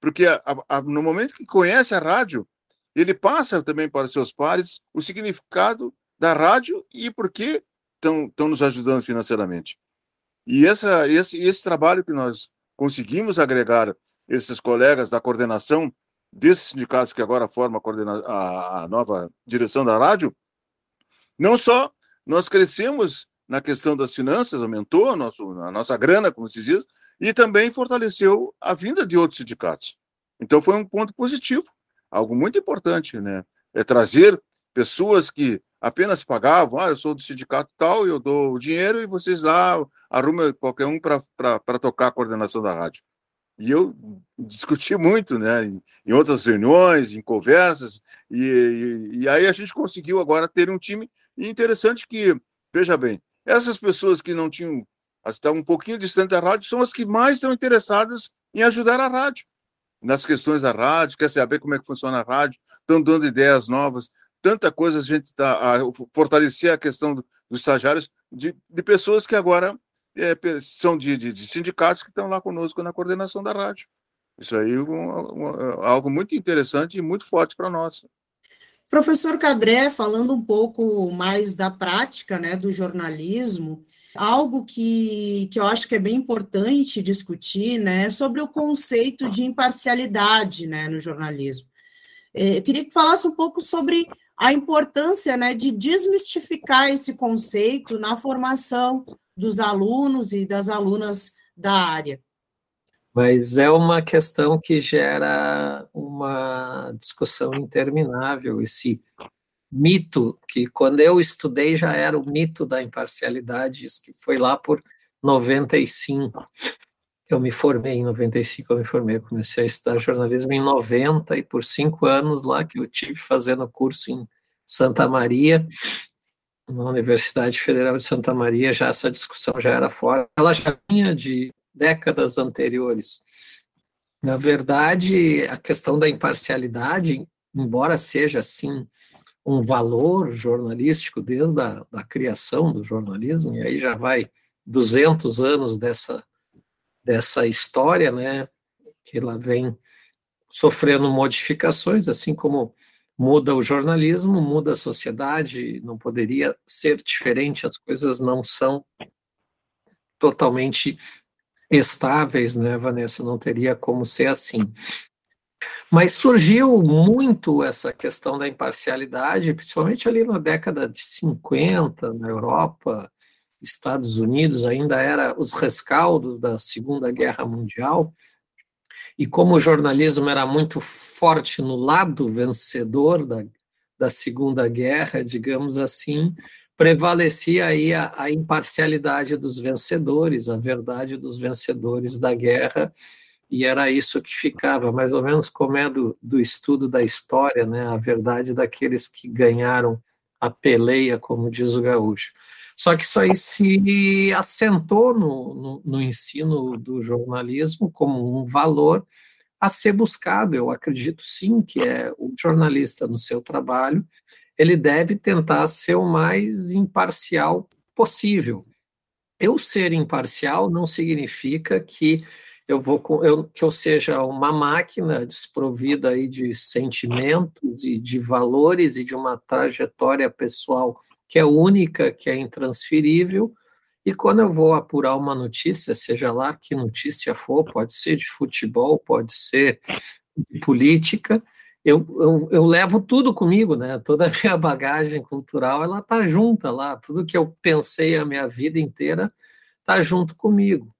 Porque a, a, no momento que conhece a rádio, ele passa também para seus pares o significado da rádio e por que estão nos ajudando financeiramente. E essa, esse, esse trabalho que nós conseguimos agregar esses colegas da coordenação desses sindicatos que agora formam a, a, a nova direção da rádio, não só nós crescemos na questão das finanças, aumentou a, nosso, a nossa grana, como se diz, e também fortaleceu a vinda de outros sindicatos. Então foi um ponto positivo, algo muito importante, né? É trazer pessoas que apenas pagavam, ah, eu sou do sindicato tal, eu dou o dinheiro e vocês lá arrumam qualquer um para tocar a coordenação da rádio. E eu discuti muito, né, em, em outras reuniões, em conversas, e, e, e, aí a gente conseguiu agora ter um time interessante que, veja bem, essas pessoas que não tinham, estavam um pouquinho distante da rádio, são as que mais estão interessadas em ajudar a rádio, nas questões da rádio, quer saber como é que funciona a rádio, estão dando ideias novas, tanta coisa a gente está a fortalecer a questão do, dos estagiários, de, de pessoas que agora é, são de, de, de, sindicatos que estão lá conosco na coordenação da rádio. Isso aí é um, um, algo muito interessante e muito forte para nós. Professor Cadré, falando um pouco mais da prática né, do jornalismo, algo que, que eu acho que é bem importante discutir né, é sobre o conceito de imparcialidade né, no jornalismo. É, eu queria que falasse um pouco sobre a importância né, de desmistificar esse conceito na formação dos alunos e das alunas da área. Mas é uma questão que gera uma discussão interminável, esse mito que quando eu estudei já era o mito da imparcialidade, isso que foi lá por 95. Eu me formei em 95, eu me formei, comecei a estudar jornalismo em 90 e por cinco anos lá que eu tive fazendo curso em Santa Maria, na Universidade Federal de Santa Maria, já essa discussão já era fora. Ela já vinha de décadas anteriores. Na verdade, a questão da imparcialidade, embora seja, assim, um valor jornalístico desde a da criação do jornalismo, e aí já vai 200 anos dessa, dessa história, né, que ela vem sofrendo modificações, assim como muda o jornalismo, muda a sociedade, não poderia ser diferente, as coisas não são totalmente estáveis, né, Vanessa? Não teria como ser assim. Mas surgiu muito essa questão da imparcialidade, principalmente ali na década de 50, na Europa, Estados Unidos, ainda era os rescaldos da Segunda Guerra Mundial, e como o jornalismo era muito forte no lado vencedor da, da Segunda Guerra, digamos assim, prevalecia aí a, a, imparcialidade dos vencedores, a verdade dos vencedores da guerra, e era isso que ficava, mais ou menos como é do, do estudo da história, né, a verdade daqueles que ganharam a peleia, como diz o gaúcho. Só que isso aí se assentou no, no, no ensino do jornalismo como um valor a ser buscado. Eu acredito sim que é o jornalista no seu trabalho ele deve tentar ser o mais imparcial possível. Eu ser imparcial não significa que eu vou eu, que eu seja uma máquina desprovida aí de sentimentos e de valores e de uma trajetória pessoal que é única, que é intransferível. E quando eu vou apurar uma notícia, seja lá que notícia for, pode ser de futebol, pode ser de política, eu, eu, eu, levo tudo comigo, né? Toda a minha bagagem cultural, ela tá junta lá. Tudo que eu pensei a minha vida inteira tá junto comigo.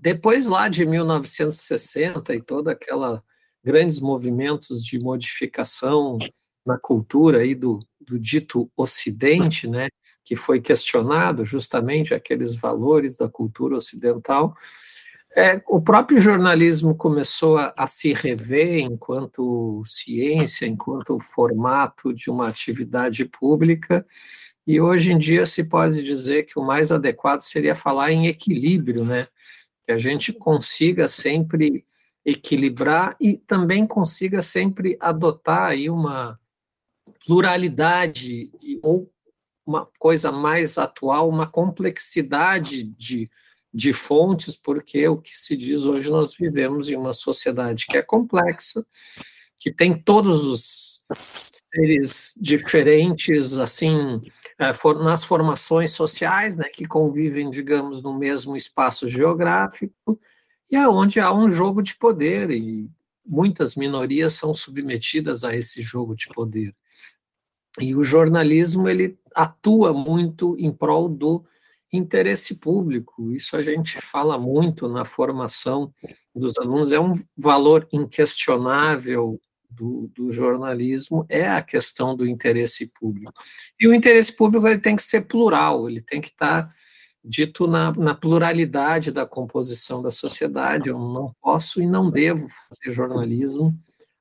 Depois lá de 1960 e toda aquela grandes movimentos de modificação na cultura aí do, do dito Ocidente, né? Que foi questionado justamente aqueles valores da cultura ocidental é, o próprio jornalismo começou a, a, se rever enquanto ciência, enquanto formato de uma atividade pública, e hoje em dia se pode dizer que o mais adequado seria falar em equilíbrio, né? Que a gente consiga sempre equilibrar e também consiga sempre adotar aí uma pluralidade ou uma coisa mais atual, uma complexidade de de fontes, porque o que se diz hoje nós vivemos em uma sociedade que é complexa, que tem todos os seres diferentes, assim, é, nas formações sociais, né, que convivem, digamos, no mesmo espaço geográfico, e aonde há um jogo de poder, e muitas minorias são submetidas a esse jogo de poder. E o jornalismo, ele atua muito em prol do interesse público. Isso a gente fala muito na formação dos alunos, é um valor inquestionável do, do, jornalismo, é a questão do interesse público. E o interesse público ele tem que ser plural, ele tem que estar dito na, na pluralidade da composição da sociedade. Eu não posso e não devo fazer jornalismo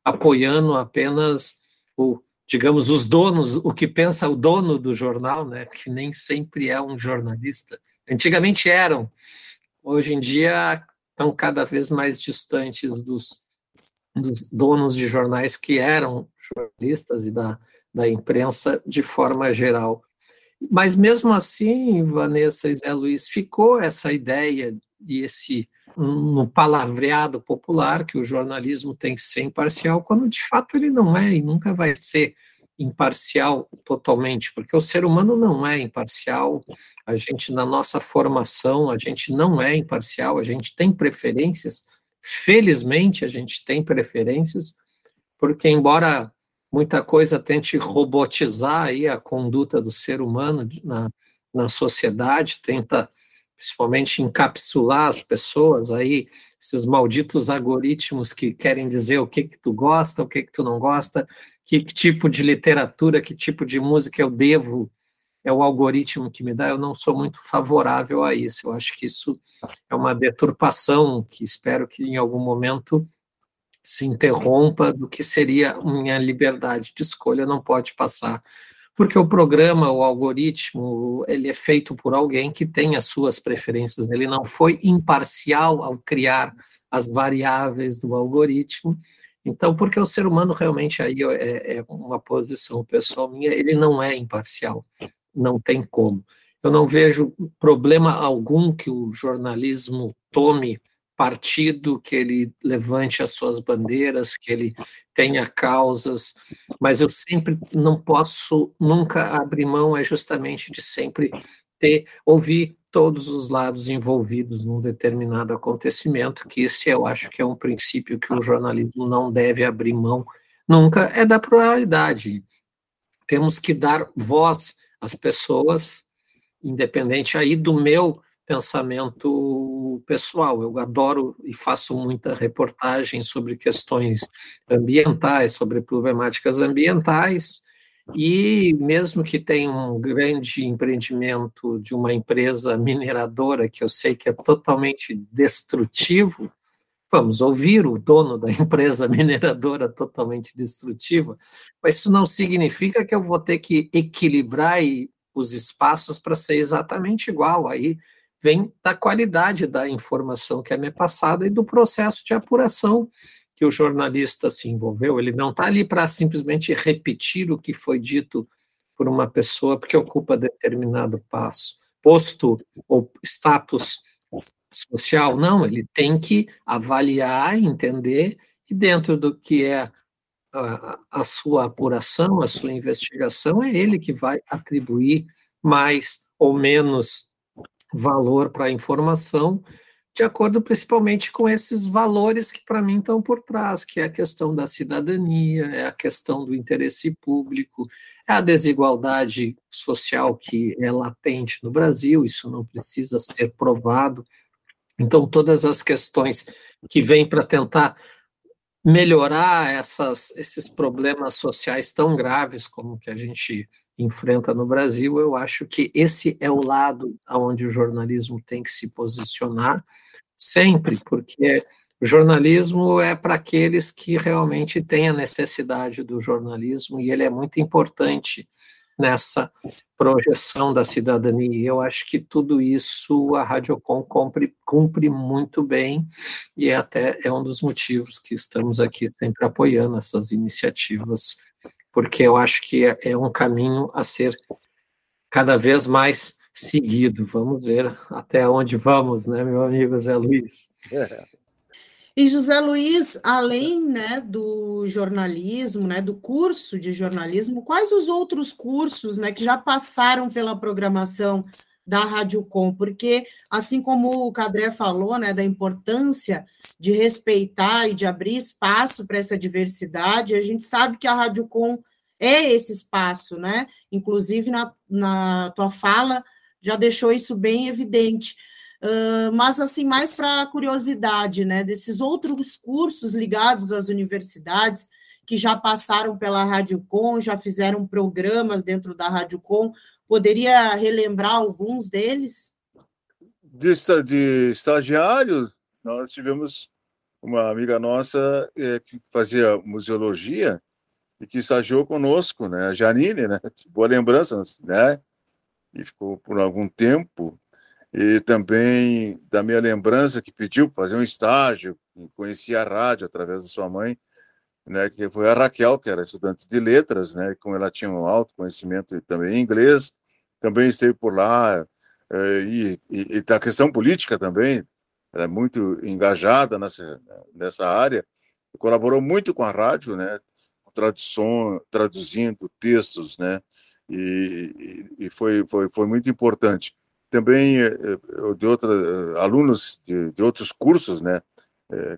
apoiando apenas o digamos, os donos, o que pensa o dono do jornal, né, que nem sempre é um jornalista. Antigamente eram, hoje em dia estão cada vez mais distantes dos, dos donos de jornais que eram jornalistas e da, da imprensa de forma geral. Mas mesmo assim, Vanessa e Zé Luiz, ficou essa ideia e esse no palavreado popular que o jornalismo tem que ser imparcial, quando de fato ele não é e nunca vai ser imparcial totalmente, porque o ser humano não é imparcial, a gente, na nossa formação, a gente não é imparcial, a gente tem preferências, felizmente a gente tem preferências, porque embora muita coisa tente robotizar aí a conduta do ser humano na, na sociedade, tenta principalmente encapsular as pessoas aí, esses malditos algoritmos que querem dizer o que que tu gosta, o que que tu não gosta, que tipo de literatura, que tipo de música eu devo, é o algoritmo que me dá, eu não sou muito favorável a isso. Eu acho que isso é uma deturpação que espero que em algum momento se interrompa do que seria minha liberdade de escolha, não pode passar porque o programa, o algoritmo, ele é feito por alguém que tem as suas preferências, ele não foi imparcial ao criar as variáveis do algoritmo. Então, porque o ser humano realmente aí é, é uma posição pessoal minha, ele não é imparcial, não tem como. Eu não vejo problema algum que o jornalismo tome partido, que ele levante as suas bandeiras, que ele tenha causas, mas eu sempre não posso nunca abrir mão é justamente de sempre ter ouvir todos os lados envolvidos num determinado acontecimento, que esse eu acho que é um princípio que o jornalismo não deve abrir mão nunca é da pluralidade. Temos que dar voz às pessoas, independente aí do meu pensamento pessoal. Eu adoro e faço muita reportagem sobre questões ambientais, sobre problemáticas ambientais, e mesmo que tenha um grande empreendimento de uma empresa mineradora, que eu sei que é totalmente destrutivo, vamos ouvir o dono da empresa mineradora totalmente destrutiva, mas isso não significa que eu vou ter que equilibrar os espaços para ser exatamente igual. Aí vem da qualidade da informação que é me passada e do processo de apuração que o jornalista se envolveu. Ele não está ali para simplesmente repetir o que foi dito por uma pessoa porque ocupa determinado passo, posto ou status social. Não, ele tem que avaliar, entender e dentro do que é a, a sua apuração, a sua investigação, é ele que vai atribuir mais ou menos valor para a informação, de acordo principalmente com esses valores que para mim estão por trás, que é a questão da cidadania, é a questão do interesse público, é a desigualdade social que é latente no Brasil, isso não precisa ser provado. Então, todas as questões que vêm para tentar melhorar essas, esses problemas sociais tão graves como que a gente enfrenta no Brasil, eu acho que esse é o lado aonde o jornalismo tem que se posicionar sempre, porque o jornalismo é para aqueles que realmente têm a necessidade do jornalismo e ele é muito importante nessa projeção da cidadania. Eu acho que tudo isso a Radiocom cumpre, cumpre muito bem e é até é um dos motivos que estamos aqui sempre apoiando essas iniciativas porque eu acho que é, é um caminho a ser cada vez mais seguido. Vamos ver até onde vamos, né, meu amigo Zé Luiz? E José Luiz, além né, do jornalismo, né, do curso de jornalismo, quais os outros cursos né, que já passaram pela programação da Rádio Com? Porque, assim como o Cadré falou, né, da importância de respeitar e de abrir espaço para essa diversidade. A gente sabe que a Rádio Com é esse espaço, né? Inclusive, na, na tua fala, já deixou isso bem evidente. Uh, mas, assim, mais para curiosidade, né? Desses outros cursos ligados às universidades que já passaram pela Rádio Com, já fizeram programas dentro da Rádio Com, poderia relembrar alguns deles? De, de estagiários, nós tivemos uma amiga nossa é, que fazia museologia e que estagiou conosco, né? A Janine, né? Boa lembrança, né? E ficou por algum tempo. E também da minha lembrança que pediu para fazer um estágio, conhecia a rádio através da sua mãe, né? Que foi a Raquel, que era estudante de letras, né? Como ela tinha um alto conhecimento também em inglês, também esteve por lá. É, e, e, e da questão política também, ela é muito engajada nessa, nessa área, colaborou muito com a rádio, né, tradução, traduzindo textos, né, e, e foi, foi, foi muito importante. Também eh, eh, de outra, eh, alunos de, de outros cursos, né,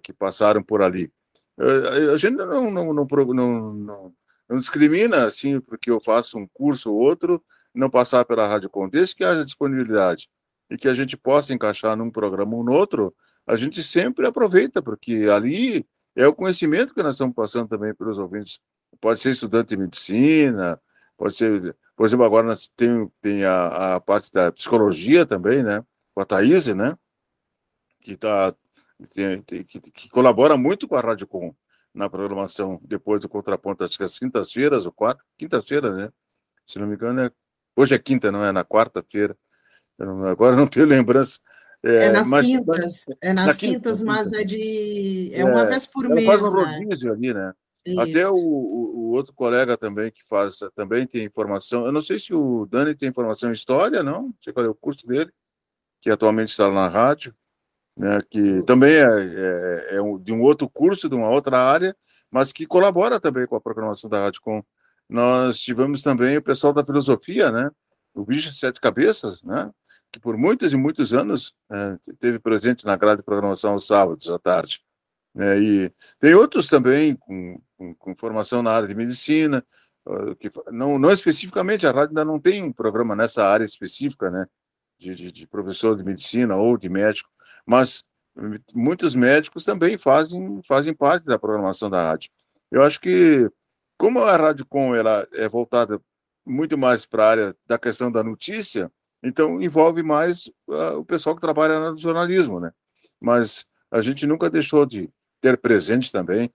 que passaram por ali. A gente não, não, não, não, não, discrimina, assim, porque eu faço um curso ou outro, não passar pela Rádio Condesse, que haja disponibilidade. e que a gente possa encaixar num programa ou no outro, a gente sempre aproveita, porque ali é o conhecimento que nós estamos passando também para os ouvintes. Pode ser estudante de medicina, pode ser, por exemplo, agora nós tem, tem a, a parte da psicologia também, né? Com a Thaís, né? Que, tá, tem, que, que colabora muito com a Rádio Com na programação depois do contraponto, acho que as quintas-feiras ou quatro, quinta-feira, né? Se não me engano, é, hoje é quinta, não é? Na quarta-feira. Agora não tenho lembrança. É, é nas mas, quintas, é nas na quintas, quinta, mas quinta. é de. É uma é, vez por mês. Faz um né? rodízio ali, né? Isso. Até o, o, o, outro colega também que faz, também tem informação. Eu não sei se o Dani tem informação em história, não? Não sei qual é o curso dele, que atualmente está na rádio né, que também é, é, é um, de um outro curso, de uma outra área, mas que colabora também com a programação da Rádio Com. Nós tivemos também o pessoal da filosofia, né, o Bicho de Sete Cabeças, né, que por muitos e muitos anos é, teve presente na grade de programação aos sábados à tarde. Né, e tem outros também com, com, com formação na área de medicina, uh, que não, não especificamente, a rádio ainda não tem um programa nessa área específica, né, de, de, de professor de medicina ou de médico, mas muitos médicos também fazem, fazem parte da programação da rádio. Eu acho que, como a Rádio Com ela é voltada muito mais para a área da questão da notícia, então envolve mais uh, o pessoal que trabalha no jornalismo, né? Mas a gente nunca deixou de ter presente também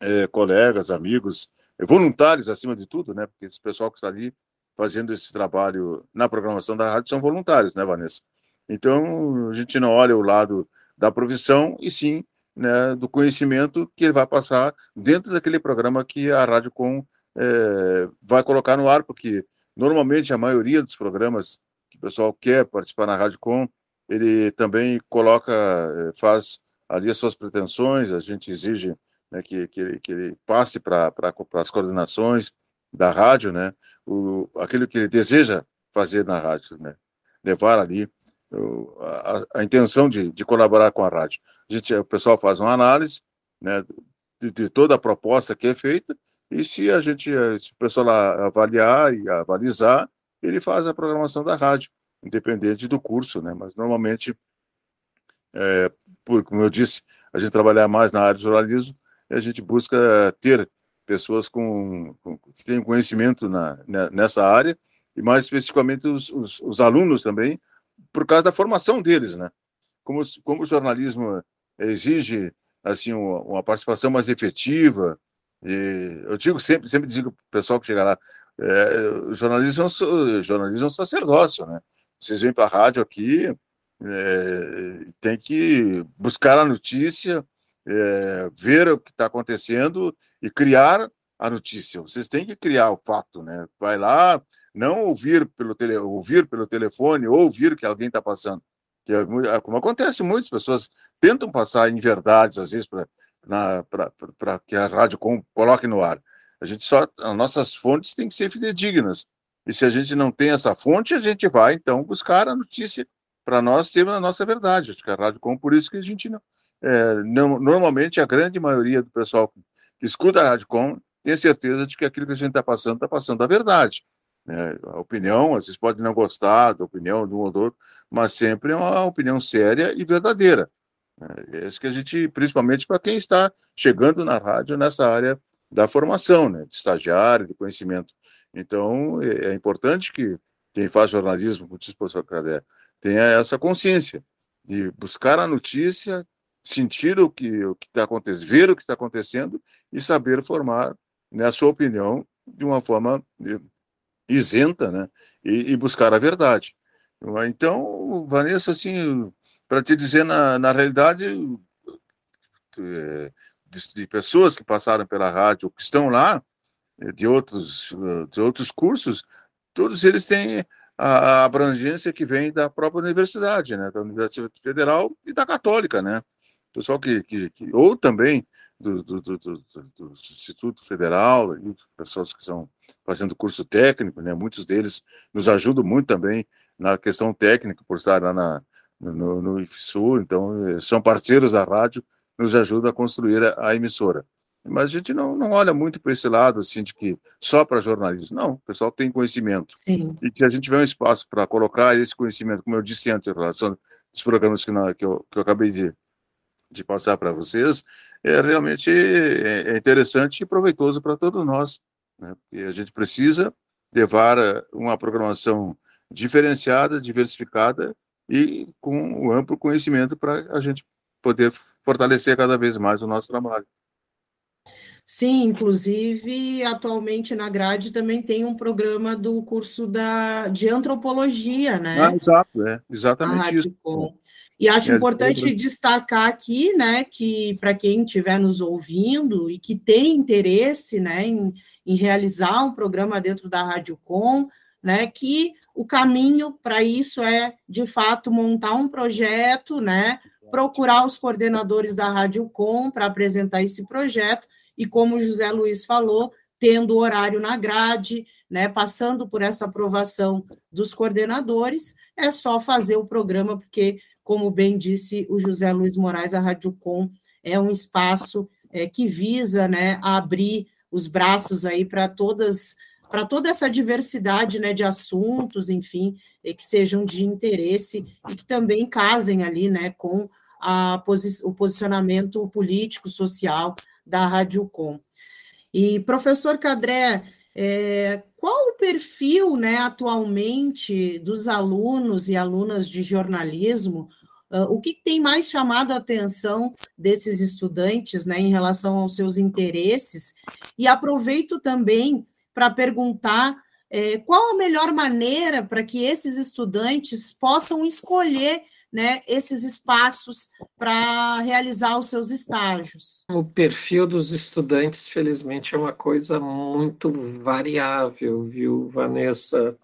é, colegas, amigos, voluntários acima de tudo, né? Porque esse pessoal que está ali fazendo esse trabalho na programação da rádio são voluntários, né, Vanessa? Então, a gente não olha o lado da profissão, e sim né, do conhecimento que ele vai passar dentro daquele programa que a Rádio Com é, vai colocar no ar, porque normalmente a maioria dos programas que o pessoal quer participar na Rádio Com, ele também coloca, é, faz ali as suas pretensões, a gente exige né, que, que, ele, que ele passe para as coordenações da rádio, né, o, aquilo que ele deseja fazer na rádio, né, levar ali a, a, intenção de, de, colaborar com a rádio. A gente, o pessoal faz uma análise né, de, de, toda a proposta que é feita, e se a gente, se o pessoal avaliar e avalizar, ele faz a programação da rádio, independente do curso, né? Mas normalmente, é, por, como eu disse, a gente trabalhar mais na área de jornalismo, a gente busca ter pessoas com, com que tenham conhecimento na, nessa área, e mais especificamente os, os, os alunos também, por causa da formação deles, né? Como, como o jornalismo exige assim uma, uma participação mais efetiva, e eu digo sempre, sempre digo para o pessoal que chega lá, é, o jornalismo, é jornalismo é um sacerdócio, né? Vocês vêm para a rádio aqui, é, tem que buscar a notícia, é, ver o que está acontecendo e criar a notícia. Vocês têm que criar o fato, né? Vai lá, não ouvir pelo, tele, ouvir pelo telefone, ou ouvir que alguém está passando. Que é, é, como acontece, muitas pessoas tentam passar em verdades, às vezes, para que a rádio com, coloque no ar. A gente só, as nossas fontes têm que ser fidedignas. E se a gente não tem essa fonte, a gente vai, então, buscar a notícia para nós termos a nossa verdade. Acho que a Rádio Com, por isso que a gente não, é, não, Normalmente, a grande maioria do pessoal que escuta a Rádio Com tem certeza de que aquilo que a gente está passando está passando a verdade. Né? A opinião, às vezes pode não gostar da opinião de um ou do outro, mas sempre é uma opinião séria e verdadeira. Né? É isso que a gente, principalmente para quem está chegando na rádio nessa área da formação, né? de estagiário, de conhecimento. Então, é, é importante que quem faz jornalismo, como disse o professor Cadê, tenha essa consciência de buscar a notícia, sentir o que o está acontecendo, ver o que está acontecendo e saber formar né, a sua opinião de uma forma isenta, né? E, e, buscar a verdade. Então, Vanessa, assim, para te dizer, na, na realidade, é, de, de, pessoas que passaram pela rádio, que estão lá, é, de outros, de outros cursos, todos eles têm a, a abrangência que vem da própria universidade, né? Da Universidade Federal e da Católica, né? Pessoal que, que, que ou também do, do, do, do, Instituto Federal, e pessoas que estão fazendo curso técnico, né? muitos deles nos ajudam muito também na questão técnica, por estar lá na, no, no IFSU, então eh, são parceiros da rádio, nos ajudam a construir a, a emissora. Mas a gente não, não olha muito para esse lado, assim, de que só para jornalismo. Não, o pessoal tem conhecimento. Sim. E se a gente tiver um espaço para colocar esse conhecimento, como eu disse antes, em relação aos programas que, não, que, eu, que eu acabei de, de passar para vocês, é realmente é, é interessante e proveitoso para todos nós. Né? E a gente precisa levar eh, uma programação diferenciada, diversificada e com um amplo conhecimento para a gente poder fortalecer cada vez mais o nosso trabalho. Sim, inclusive, atualmente na grade também tem um programa do curso da, de antropologia, né? Ah, exato, é, exatamente isso. E acho é, importante é... destacar aqui, né, que para quem estiver nos ouvindo e que tem interesse, né, em, em realizar um programa dentro da Rádio Com, né, que o caminho para isso é, de fato, montar um projeto, né, procurar os coordenadores da Rádio Com para apresentar esse projeto e, como o José Luiz falou, tendo horário na grade, né, passando por essa aprovação dos coordenadores, é só fazer o programa, porque, como bem disse o José Luiz Moraes, a Rádio Com é um espaço é, que visa né, abrir os braços aí para todas para toda essa diversidade né, de assuntos, enfim, que sejam de interesse e que também casem ali né, com posi o posicionamento político, social da Rádio Com. E, professor Cadré, é, qual o perfil né, atualmente dos alunos e alunas de jornalismo? Uh, o que tem mais chamado a atenção desses estudantes né, em relação aos seus interesses? E aproveito também para perguntar é, qual a melhor maneira para que esses estudantes possam escolher né, esses espaços para realizar os seus estágios. O perfil dos estudantes, felizmente, é uma coisa muito variável, viu, Vanessa?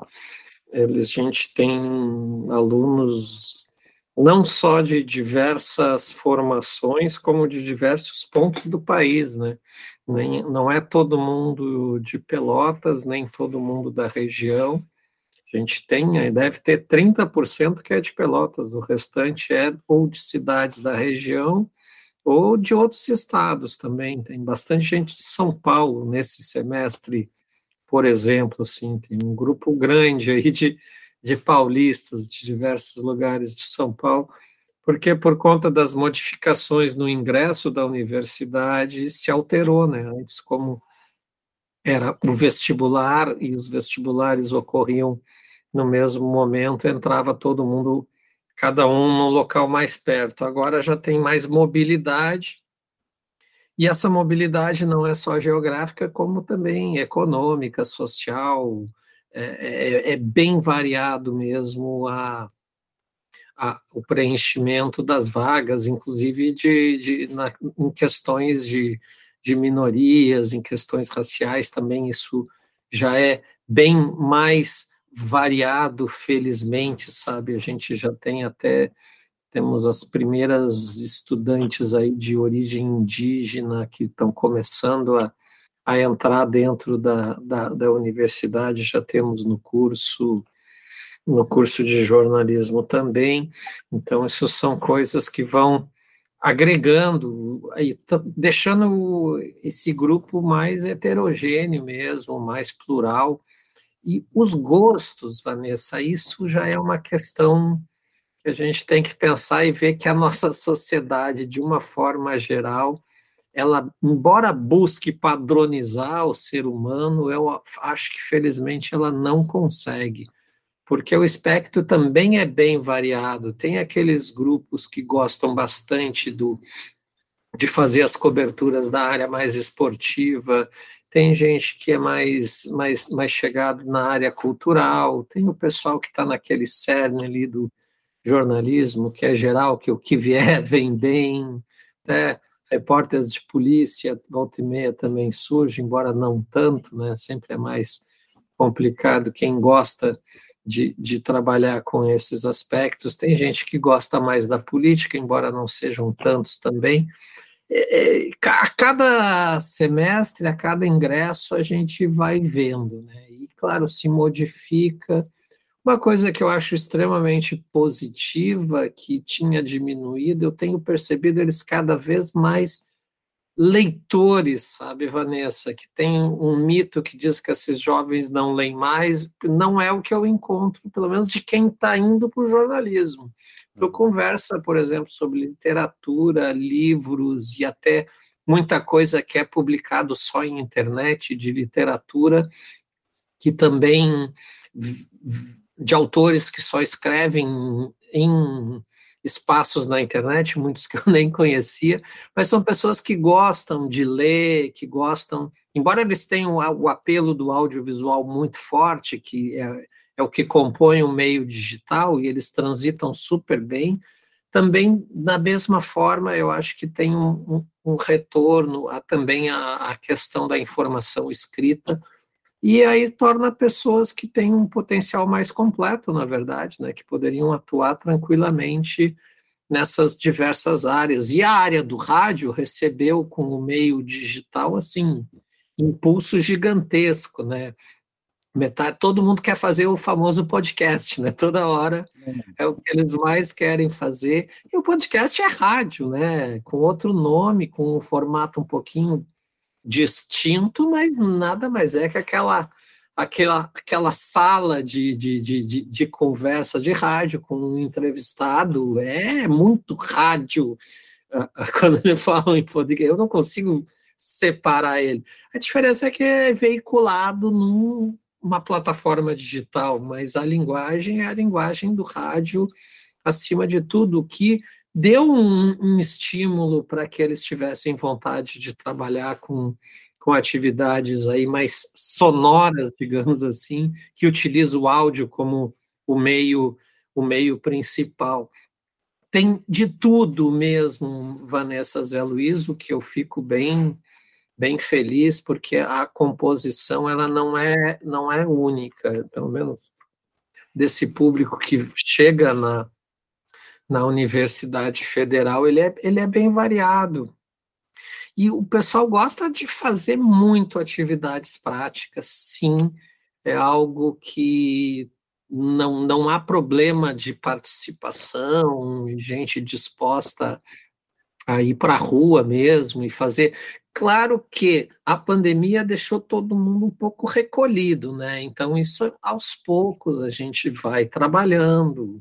Eles, a gente tem alunos não só de diversas formações, como de diversos pontos do país, né? Nem, não é todo mundo de Pelotas, nem todo mundo da região. A gente tem, deve ter 30% que é de Pelotas, o restante é ou de cidades da região ou de outros estados também. Tem bastante gente de São Paulo nesse semestre, por exemplo, assim, tem um grupo grande aí de, de paulistas de diversos lugares de São Paulo, porque por conta das modificações no ingresso da universidade se alterou, né? Antes, como era o vestibular e os vestibulares ocorriam no mesmo momento, entrava todo mundo, cada um no local mais perto. Agora já tem mais mobilidade, e essa mobilidade não é só geográfica, como também econômica, social, é, é, é bem variado mesmo a, a, o preenchimento das vagas, inclusive de, de na, em questões de, de minorias, em questões raciais também isso já é bem mais variado, felizmente, sabe? A gente já tem até temos as primeiras estudantes aí de origem indígena que estão começando a a entrar dentro da, da, da universidade, já temos no curso no curso de jornalismo também. Então, isso são coisas que vão agregando e deixando esse grupo mais heterogêneo mesmo, mais plural. E os gostos, Vanessa, isso já é uma questão que a gente tem que pensar e ver que a nossa sociedade, de uma forma geral, ela, embora busque padronizar o ser humano, eu acho que felizmente ela não consegue, porque o espectro também é bem variado. Tem aqueles grupos que gostam bastante do de fazer as coberturas da área mais esportiva, tem gente que é mais, mais, mais chegado na área cultural, tem o pessoal que está naquele cerne ali do jornalismo, que é geral, que o que vier vem bem, né? repórteres de polícia, volta e meia também surge, embora não tanto, né? Sempre é mais complicado quem gosta de, de trabalhar com esses aspectos. Tem gente que gosta mais da política, embora não sejam tantos também. É, é, a cada semestre, a cada ingresso, a gente vai vendo, né? E, claro, se modifica uma coisa que eu acho extremamente positiva, que tinha diminuído, eu tenho percebido eles cada vez mais leitores, sabe, Vanessa, que tem um mito que diz que esses jovens não leem mais, não é o que eu encontro, pelo menos de quem está indo para o jornalismo. Tu uhum. conversa, por exemplo, sobre literatura, livros e até muita coisa que é publicado só em internet de literatura, que também de autores que só escrevem em espaços na internet, muitos que eu nem conhecia, mas são pessoas que gostam de ler, que gostam, embora eles tenham o apelo do audiovisual muito forte, que é, é o que compõe o meio digital, e eles transitam super bem, também, da mesma forma, eu acho que tem um, um, um retorno a, também a questão da informação escrita, e aí torna pessoas que têm um potencial mais completo, na verdade, né, que poderiam atuar tranquilamente nessas diversas áreas. E a área do rádio recebeu com o meio digital assim impulso gigantesco, né? Metade, todo mundo quer fazer o famoso podcast, né? Toda hora é o que eles mais querem fazer. E o podcast é rádio, né? Com outro nome, com um formato um pouquinho distinto, mas nada mais é que aquela aquela, aquela sala de, de, de, de, conversa de rádio com um entrevistado, é muito rádio. Ah, ah, quando ele fala em podcast, eu não consigo separar ele. A diferença é que é veiculado numa plataforma digital, mas a linguagem é a linguagem do rádio acima de tudo, que deu um, um estímulo para que eles tivessem vontade de trabalhar com, com atividades aí mais sonoras, digamos assim, que utilizam o áudio como o meio o meio principal. Tem de tudo mesmo, Vanessa Zé Luiz, o que eu fico bem bem feliz porque a composição ela não é não é única, pelo menos desse público que chega na na Universidade Federal, ele é, ele é bem variado. E o pessoal gosta de fazer muito atividades práticas, sim, é algo que não, não há problema de participação, gente disposta a ir para a rua mesmo e fazer. Claro que a pandemia deixou todo mundo um pouco recolhido, né? Então, isso aos poucos a gente vai trabalhando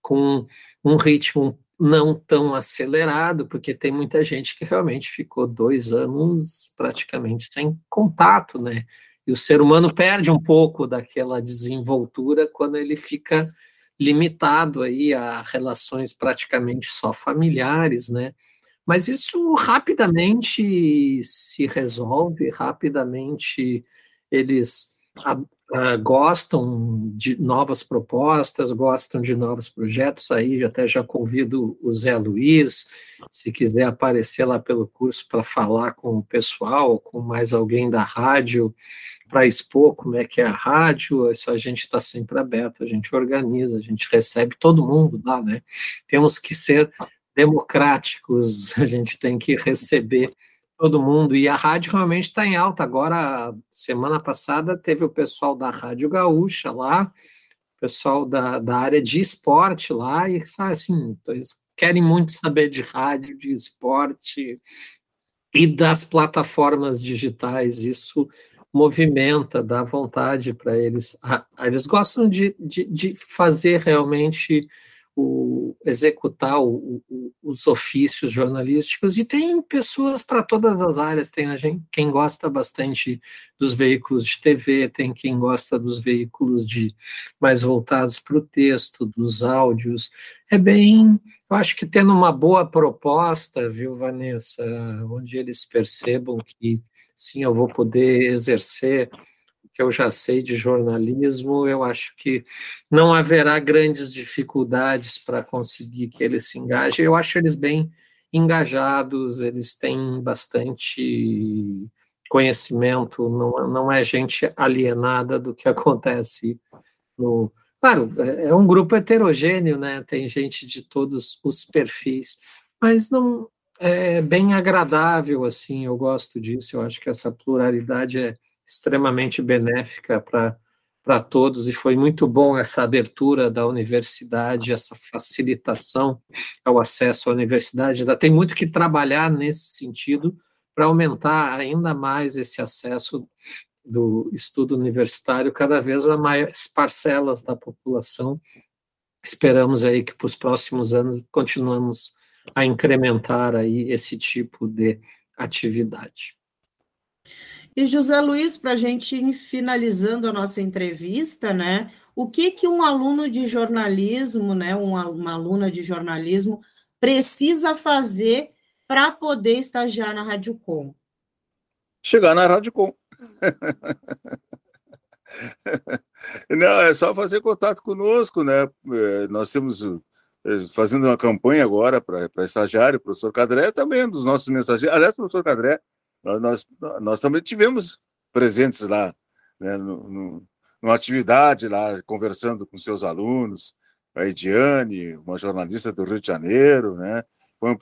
com um ritmo não tão acelerado, porque tem muita gente que realmente ficou dois anos praticamente sem contato, né? E o ser humano perde um pouco daquela desenvoltura quando ele fica limitado aí a relações praticamente só familiares, né? Mas isso rapidamente se resolve, rapidamente eles uh, gostam de novas propostas, gostam de novos projetos, aí até já convido o Zé Luiz, se quiser aparecer lá pelo curso para falar com o pessoal, com mais alguém da rádio, para expor como é que é a rádio, isso a gente está sempre aberto, a gente organiza, a gente recebe todo mundo lá, né? Temos que ser democráticos, a gente tem que receber todo mundo. E a rádio realmente está em alta. Agora, semana passada, teve o pessoal da Rádio Gaúcha lá, o pessoal da, da área de esporte lá, e assim, eles querem muito saber de rádio, de esporte e das plataformas digitais. Isso movimenta, dá vontade para eles. Eles gostam de, de, de fazer realmente o, executar o, o, os ofícios jornalísticos e tem pessoas para todas as áreas, tem a gente, quem gosta bastante dos veículos de TV, tem quem gosta dos veículos de mais voltados para o texto, dos áudios, é bem, eu acho que tendo uma boa proposta, viu, Vanessa, onde eles percebam que sim, eu vou poder exercer que eu já sei de jornalismo, eu acho que não haverá grandes dificuldades para conseguir que eles se engajem. Eu acho eles bem engajados, eles têm bastante conhecimento, não, não é gente alienada do que acontece no. Claro, é, um grupo heterogêneo, né? Tem gente de todos os perfis, mas não é bem agradável assim. Eu gosto disso. Eu acho que essa pluralidade é, extremamente benéfica para todos e foi muito bom essa abertura da universidade, essa facilitação ao acesso à universidade. Ainda tem muito que trabalhar nesse sentido, para aumentar ainda mais esse acesso do estudo universitário cada vez a mais parcelas da população. Esperamos aí que para os próximos anos continuamos a incrementar aí esse tipo de atividade. E José Luiz, para a gente ir finalizando a nossa entrevista, né? O que que um aluno de jornalismo, né, uma, uma aluna de jornalismo precisa fazer para poder estagiar na Rádio Com? Chegar na Rádio Com. Não, é só fazer contato conosco, né? É, nós temos é, fazendo uma campanha agora para estagiário, o professor Cadré também é dos nossos mensageiros. Aliás, professor Cadré, nós, nós também tivemos presentes lá, né, no, no, numa atividade lá, conversando com seus alunos, a Ediane, uma jornalista do Rio de Janeiro, né?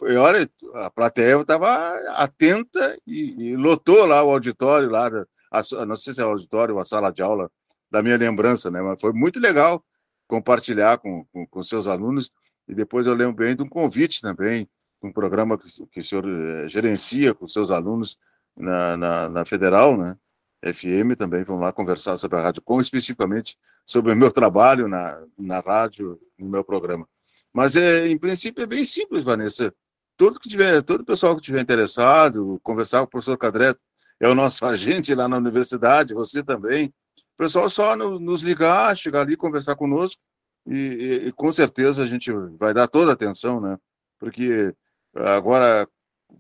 E olha, a plateia estava atenta e, e, lotou lá o auditório, lá, a, não sei se é o auditório ou a sala de aula da minha lembrança, né? Mas foi muito legal compartilhar com, com, com seus alunos. E depois eu lembro bem de um convite também, um programa que, que o senhor eh, gerencia com seus alunos na, na, na, Federal, né? FM também, vamos lá conversar sobre a rádio, com especificamente sobre o meu trabalho na, na rádio, no meu programa. Mas, é, em princípio, é bem simples, Vanessa. Todo, que tiver, todo pessoal que tiver interessado, conversar com o professor Cadreto, é o nosso agente lá na universidade, você também. O pessoal só no, nos ligar, chegar ali, conversar conosco, e, e, e, com certeza a gente vai dar toda a atenção, né? Porque agora,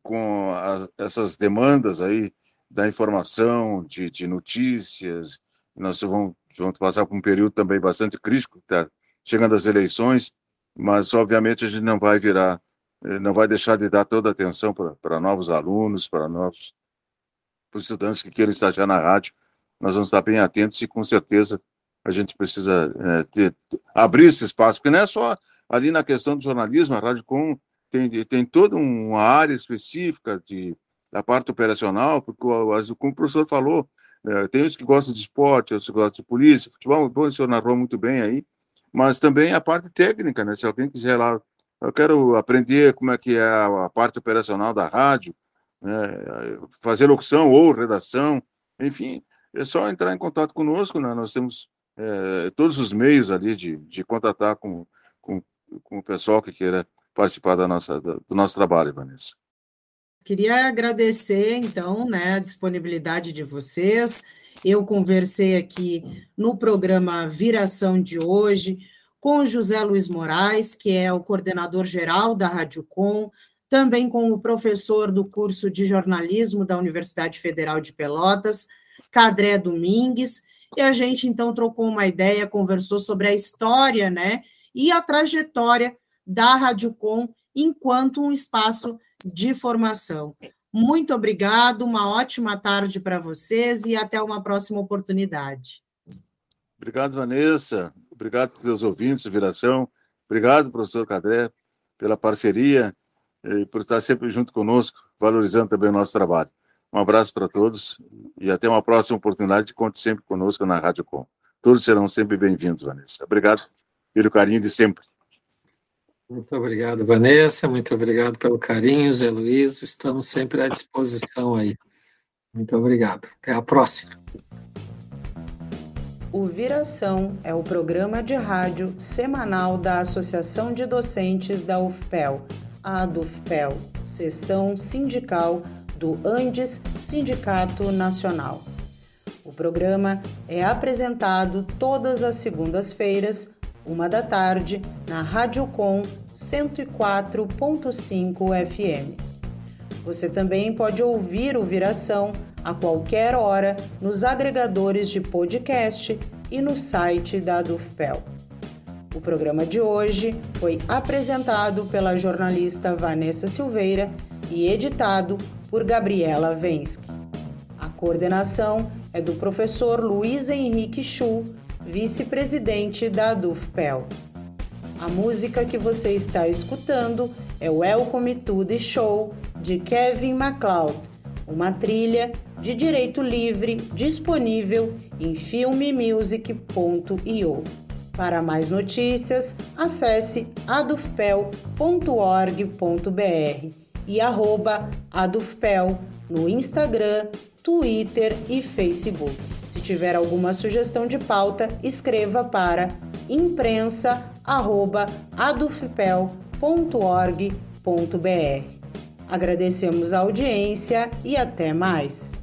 com as, essas demandas aí da informação, de, de notícias, nós vamos, vamos passar por um período também bastante crítico, tá? chegando as eleições, mas obviamente a gente não vai virar, eh, não vai deixar de dar toda a atenção para novos alunos, para novos estudantes que queiram estagiar na rádio. Nós vamos estar bem atentos e com certeza a gente precisa é, ter, abrir esse espaço, porque não é só ali na questão do jornalismo, a Rádio Com tem, tem toda uma área específica de, da parte operacional, porque como o professor falou, é, tem uns que gostam de esporte, outros que gostam de polícia, futebol, bom, o senhor narrou muito bem aí, mas também a parte técnica, né? Se alguém quiser lá, eu quero aprender como é que é a parte operacional da rádio, né? fazer locução ou redação, enfim, é só entrar em contato conosco, né? Nós temos é, todos os meios ali de, de contatar com, com, com o pessoal que queira participar da nossa, do nosso trabalho, Vanessa. Queria agradecer, então, né, a disponibilidade de vocês. Eu conversei aqui no programa Viração de hoje com José Luiz Moraes, que é o coordenador geral da Rádio Com, também com o professor do curso de jornalismo da Universidade Federal de Pelotas, Cadré Domingues, e a gente então trocou uma ideia, conversou sobre a história, né, e a trajetória da Rádio Com enquanto um espaço de formação. Muito obrigado, uma ótima tarde para vocês e até uma próxima oportunidade. Obrigado, Vanessa. Obrigado pelos ouvintes, Viração. Obrigado, professor Cadré, pela parceria e por estar sempre junto conosco, valorizando também o nosso trabalho. Um abraço para todos e até uma próxima oportunidade. Conte sempre conosco na Rádio Com. Todos serão sempre bem-vindos, Vanessa. Obrigado pelo carinho de sempre. Muito obrigado, Vanessa. Muito obrigado pelo carinho, Zé Luiz. Estamos sempre à disposição aí. Muito obrigado. Até a próxima. O Viração é o programa de rádio semanal da Associação de Docentes da UFPEL, a ADUFPEL, seção sindical do Andes Sindicato Nacional. O programa é apresentado todas as segundas-feiras, uma da tarde, na Rádio Com 104.5 FM. Você também pode ouvir o Viração a qualquer hora nos agregadores de podcast e no site da Dufpel. O programa de hoje foi apresentado pela jornalista Vanessa Silveira e editado por Gabriela Vensky. A coordenação é do professor Luiz Henrique Chu, vice-presidente da Dufpel. A música que você está escutando é Welcome to the Show de Kevin MacLeod, uma trilha de direito livre disponível em filmemusic.io. Para mais notícias, acesse adufpel.org.br e arroba adufpel no Instagram, Twitter e Facebook. Se tiver alguma sugestão de pauta, escreva para imprensa@adufpel.org.br. Agradecemos a audiência e até mais.